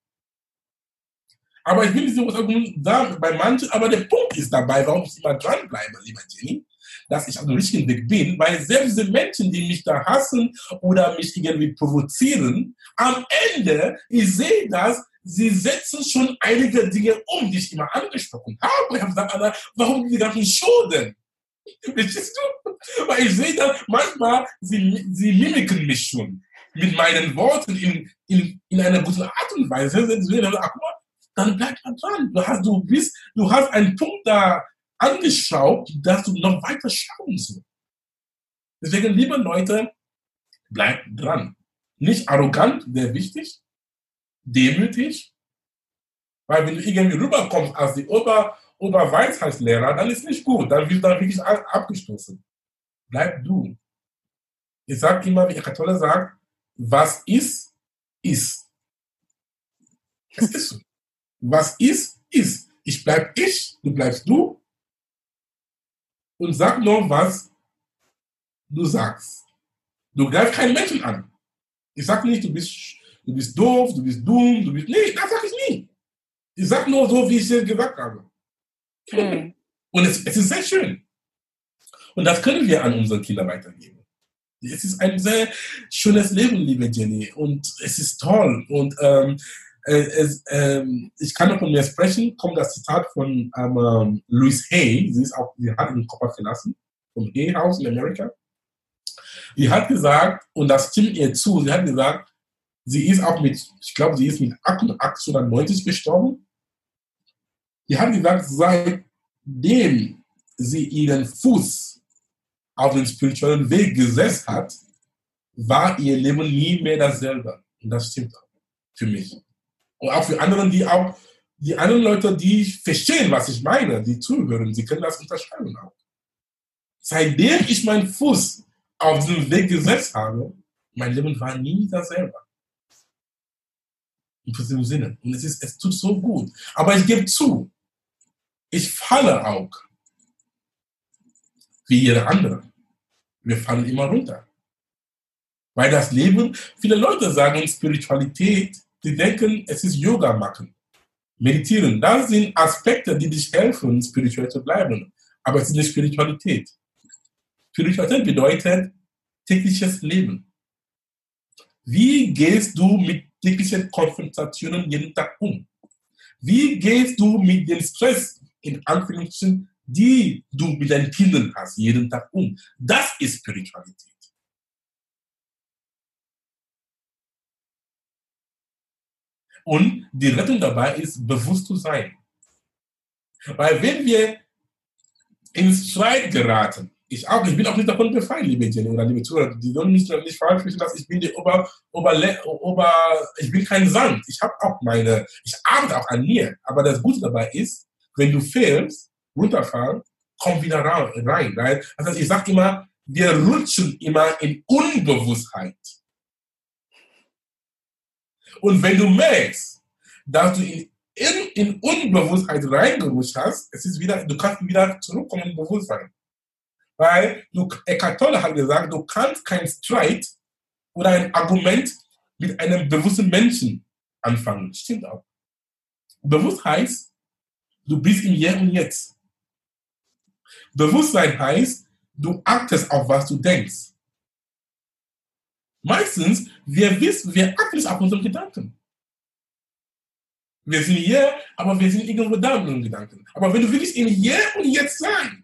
Aber ich will nicht so sagen, bei manchen, aber der Punkt ist dabei, warum ich immer dranbleibe, lieber Jenny, dass ich auf dem richtigen Weg bin, weil selbst diese Menschen, die mich da hassen oder mich irgendwie provozieren, am Ende, ich sehe das, sie setzen schon einige Dinge um, die ich immer angesprochen habe. Ich habe gesagt, Anna, warum die ganzen Show denn? Verstehst du? Weil ich sehe dann manchmal, sie, sie mimiken mich schon mit meinen Worten in, in, in einer guten Art und Weise. Dann bleib mal dran. Du hast, du bist, du hast einen Punkt da angeschaut, dass du noch weiter schauen sollst. Deswegen, liebe Leute, bleibt dran. Nicht arrogant, wäre wichtig, demütig, weil wenn du irgendwie rüberkommst als die Ober Oberweisheitslehrer, dann ist nicht gut, dann wirst du dann wirklich abgestoßen. Bleib du. Ich sage immer, wie Eckhart sagt, was ist, ist. Es ist so. Was ist, ist. Ich bleib ich, du bleibst du, und sag nur, was du sagst. Du greifst keinen Menschen an. Ich sag nicht, du bist, du bist doof, du bist dumm, du bist. Nee, das sag ich nie. Ich sag nur so, wie ich es gesagt habe. Mhm. Und es, es ist sehr schön. Und das können wir an unsere Kinder weitergeben. Es ist ein sehr schönes Leben, liebe Jenny. Und es ist toll. Und ähm, äh, es, ähm, ich kann noch von mir sprechen, kommt das Zitat von ähm, Louise Hay, sie, ist auch, sie hat den Kopf verlassen, vom Hay House in Amerika. Die hat gesagt, und das stimmt ihr zu, sie hat gesagt, sie ist auch mit, ich glaube, sie ist mit 88 oder 90 gestorben. Die hat gesagt, seitdem sie ihren Fuß auf den spirituellen Weg gesetzt hat, war ihr Leben nie mehr dasselbe. Und das stimmt auch für mich. Und auch für andere, die auch, die anderen Leute, die verstehen, was ich meine, die zuhören, sie können das unterschreiben auch. Seitdem ich meinen Fuß auf diesen Weg gesetzt habe, mein Leben war nie dasselbe. In diesem Sinne. Und es, ist, es tut so gut. Aber ich gebe zu, ich falle auch. Wie jeder andere. Wir fallen immer runter. Weil das Leben, viele Leute sagen Spiritualität, die denken, es ist Yoga machen, meditieren. Das sind Aspekte, die dich helfen, spirituell zu bleiben. Aber es ist nicht Spiritualität. Spiritualität bedeutet tägliches Leben. Wie gehst du mit täglichen Konfrontationen jeden Tag um? Wie gehst du mit dem Stress, in Anführungszeichen, die du mit deinen Kindern hast, jeden Tag um? Das ist Spiritualität. Und die Rettung dabei ist, bewusst zu sein. Weil wenn wir ins Streit geraten, ich auch, ich bin auch nicht davon befreit, liebe Jenny oder liebe Zuhörer, die sollen mich nicht verstehen, dass ich bin die Ober, Ober, Ober, ich bin kein Sand. Ich habe auch meine, ich arbeite auch an mir. Aber das Gute dabei ist, wenn du fehlst, runterfallen, komm wieder rein. rein. Das ich sage immer, wir rutschen immer in Unbewusstheit. Und wenn du merkst, dass du in, in, in Unbewusstheit reingerutscht hast, es ist wieder, du kannst wieder zurückkommen in Bewusstsein. Weil du, Eckhart Tolle hat gesagt, du kannst keinen Streit oder ein Argument mit einem bewussten Menschen anfangen. Stimmt auch. Bewusst heißt, du bist im Hier und Jetzt. Bewusstsein heißt, du achtest auf, was du denkst. Meistens, wir wissen, wir achten nicht auf unsere Gedanken. Wir sind hier, aber wir sind irgendwo da mit unseren Gedanken. Aber wenn du wirklich im Hier und Jetzt sein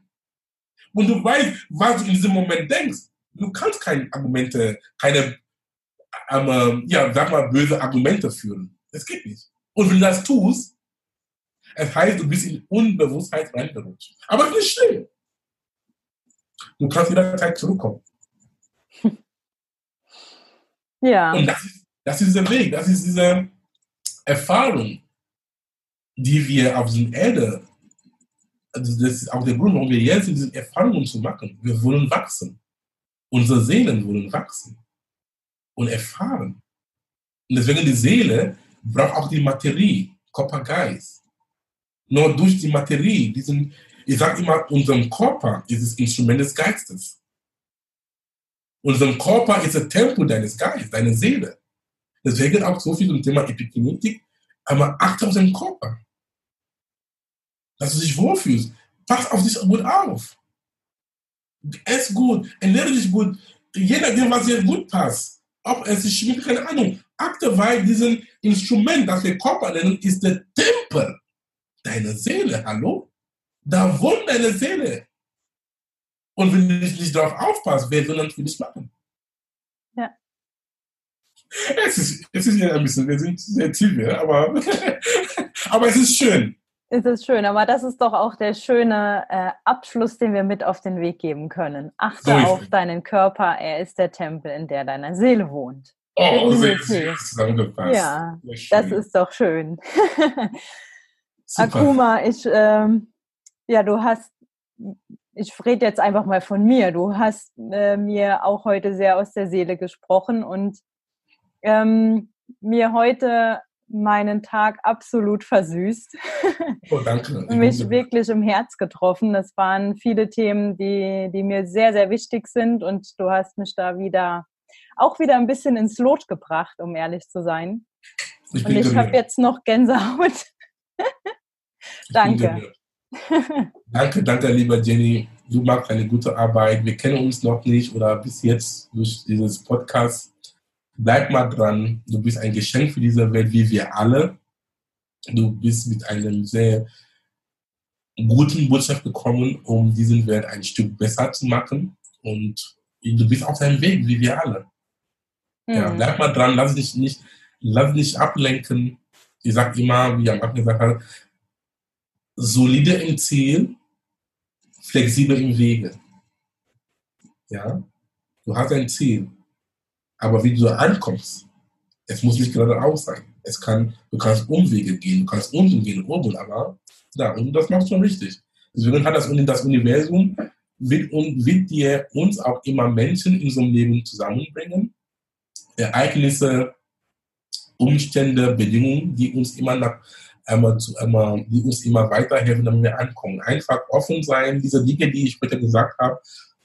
und du weißt, was du in diesem Moment denkst, du kannst keine Argumente, keine, ähm, ja, sag mal, böse Argumente führen. Das geht nicht. Und wenn du das tust, es heißt, du bist in Unbewusstheit reingerutscht. Aber es ist nicht schlimm. Du kannst jederzeit zurückkommen. Ja. Und das, das ist der Weg, das ist diese Erfahrung, die wir auf dieser Erde, also das ist auch der Grund, warum wir jetzt sind, diese Erfahrungen zu machen. Wir wollen wachsen. Unsere Seelen wollen wachsen und erfahren. Und deswegen die Seele braucht auch die Materie, Körper, Geist. Nur durch die Materie, diesen, ich sage immer, unserem Körper ist das Instrument des Geistes. Unser Körper ist ein Tempel deines Geistes, deiner Seele. Deswegen auch so viel zum Thema Epigenetik, aber achte auf deinen Körper. Dass du dich wohlfühlst. Pass auf dich gut auf. Ess gut, ernähre dich gut, je nachdem, was dir gut passt. Ob es sich schmeckt, keine Ahnung. Achte, weil dieses Instrument, das wir Körper nennen, ist der Tempel deiner Seele. Hallo? Da wohnt deine Seele. Und wenn du nicht darauf aufpasst, wer soll dann für dich machen? Ja. Es ist, es ist ja ein bisschen, wir sind sehr tief, aber, aber es ist schön. Es ist schön, aber das ist doch auch der schöne äh, Abschluss, den wir mit auf den Weg geben können. Achte so auf deinen Körper, er ist der Tempel, in der deine Seele wohnt. Oh, sehr, sehr zusammengepasst. Ja, das ist doch schön. Akuma, ich, ähm, ja, du hast ich rede jetzt einfach mal von mir. Du hast äh, mir auch heute sehr aus der Seele gesprochen und ähm, mir heute meinen Tag absolut versüßt. Oh, danke. Mich wirklich im Herz getroffen. Das waren viele Themen, die, die mir sehr, sehr wichtig sind und du hast mich da wieder auch wieder ein bisschen ins Lot gebracht, um ehrlich zu sein. Ich und ich habe jetzt noch Gänsehaut. Danke. danke, danke, lieber Jenny. Du machst eine gute Arbeit. Wir kennen uns noch nicht oder bis jetzt durch dieses Podcast. Bleib mal dran. Du bist ein Geschenk für diese Welt, wie wir alle. Du bist mit einem sehr guten Botschaft gekommen, um diesen Welt ein Stück besser zu machen. Und du bist auf deinem Weg, wie wir alle. Mhm. Ja, bleib mal dran, lass dich nicht, lass dich ablenken. Ich sage immer, wie am Anfang gesagt habe, solide im Ziel, flexibel im Wege. Ja, du hast ein Ziel, aber wie du ankommst, es muss nicht geradeaus sein. Es kann, du kannst Umwege gehen, du kannst unten gehen, oben, aber ja, und das machst du schon richtig. Deswegen hat das, das Universum wird, wird dir uns auch immer Menschen in so einem Leben zusammenbringen. Ereignisse, Umstände, Bedingungen, die uns immer nach, einmal zu, einmal, die uns immer weiterhelfen, damit wir ankommen. Einfach offen sein, diese Dinge, die ich später gesagt habe,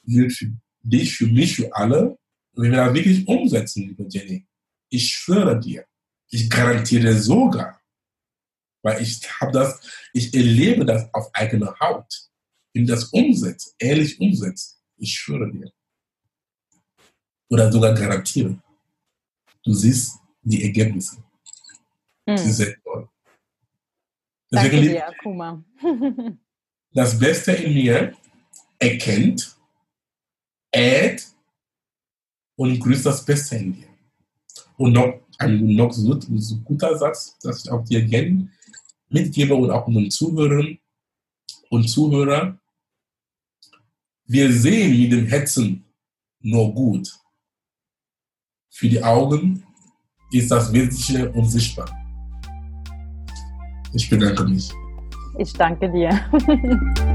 gilt für dich, für mich, für alle. Wenn wir das wirklich umsetzen, liebe Jenny, ich schwöre dir, ich garantiere sogar, weil ich habe das, ich erlebe das auf eigener Haut. Wenn das umsetzt, ehrlich umsetzt, ich schwöre dir. Oder sogar garantiere. Du siehst die Ergebnisse. Mhm. Sie sind toll. Deswegen Danke dir, Akuma. das Beste in mir erkennt, ehrt und grüßt das Beste in dir. Und noch ein noch so, so guter Satz, dass ich auch dir gerne mitgebe und auch unseren Zuhörern und Zuhörer. Wir sehen mit dem Hetzen nur gut. Für die Augen ist das Wesentliche unsichtbar. Ich bedanke mich. Ich danke dir.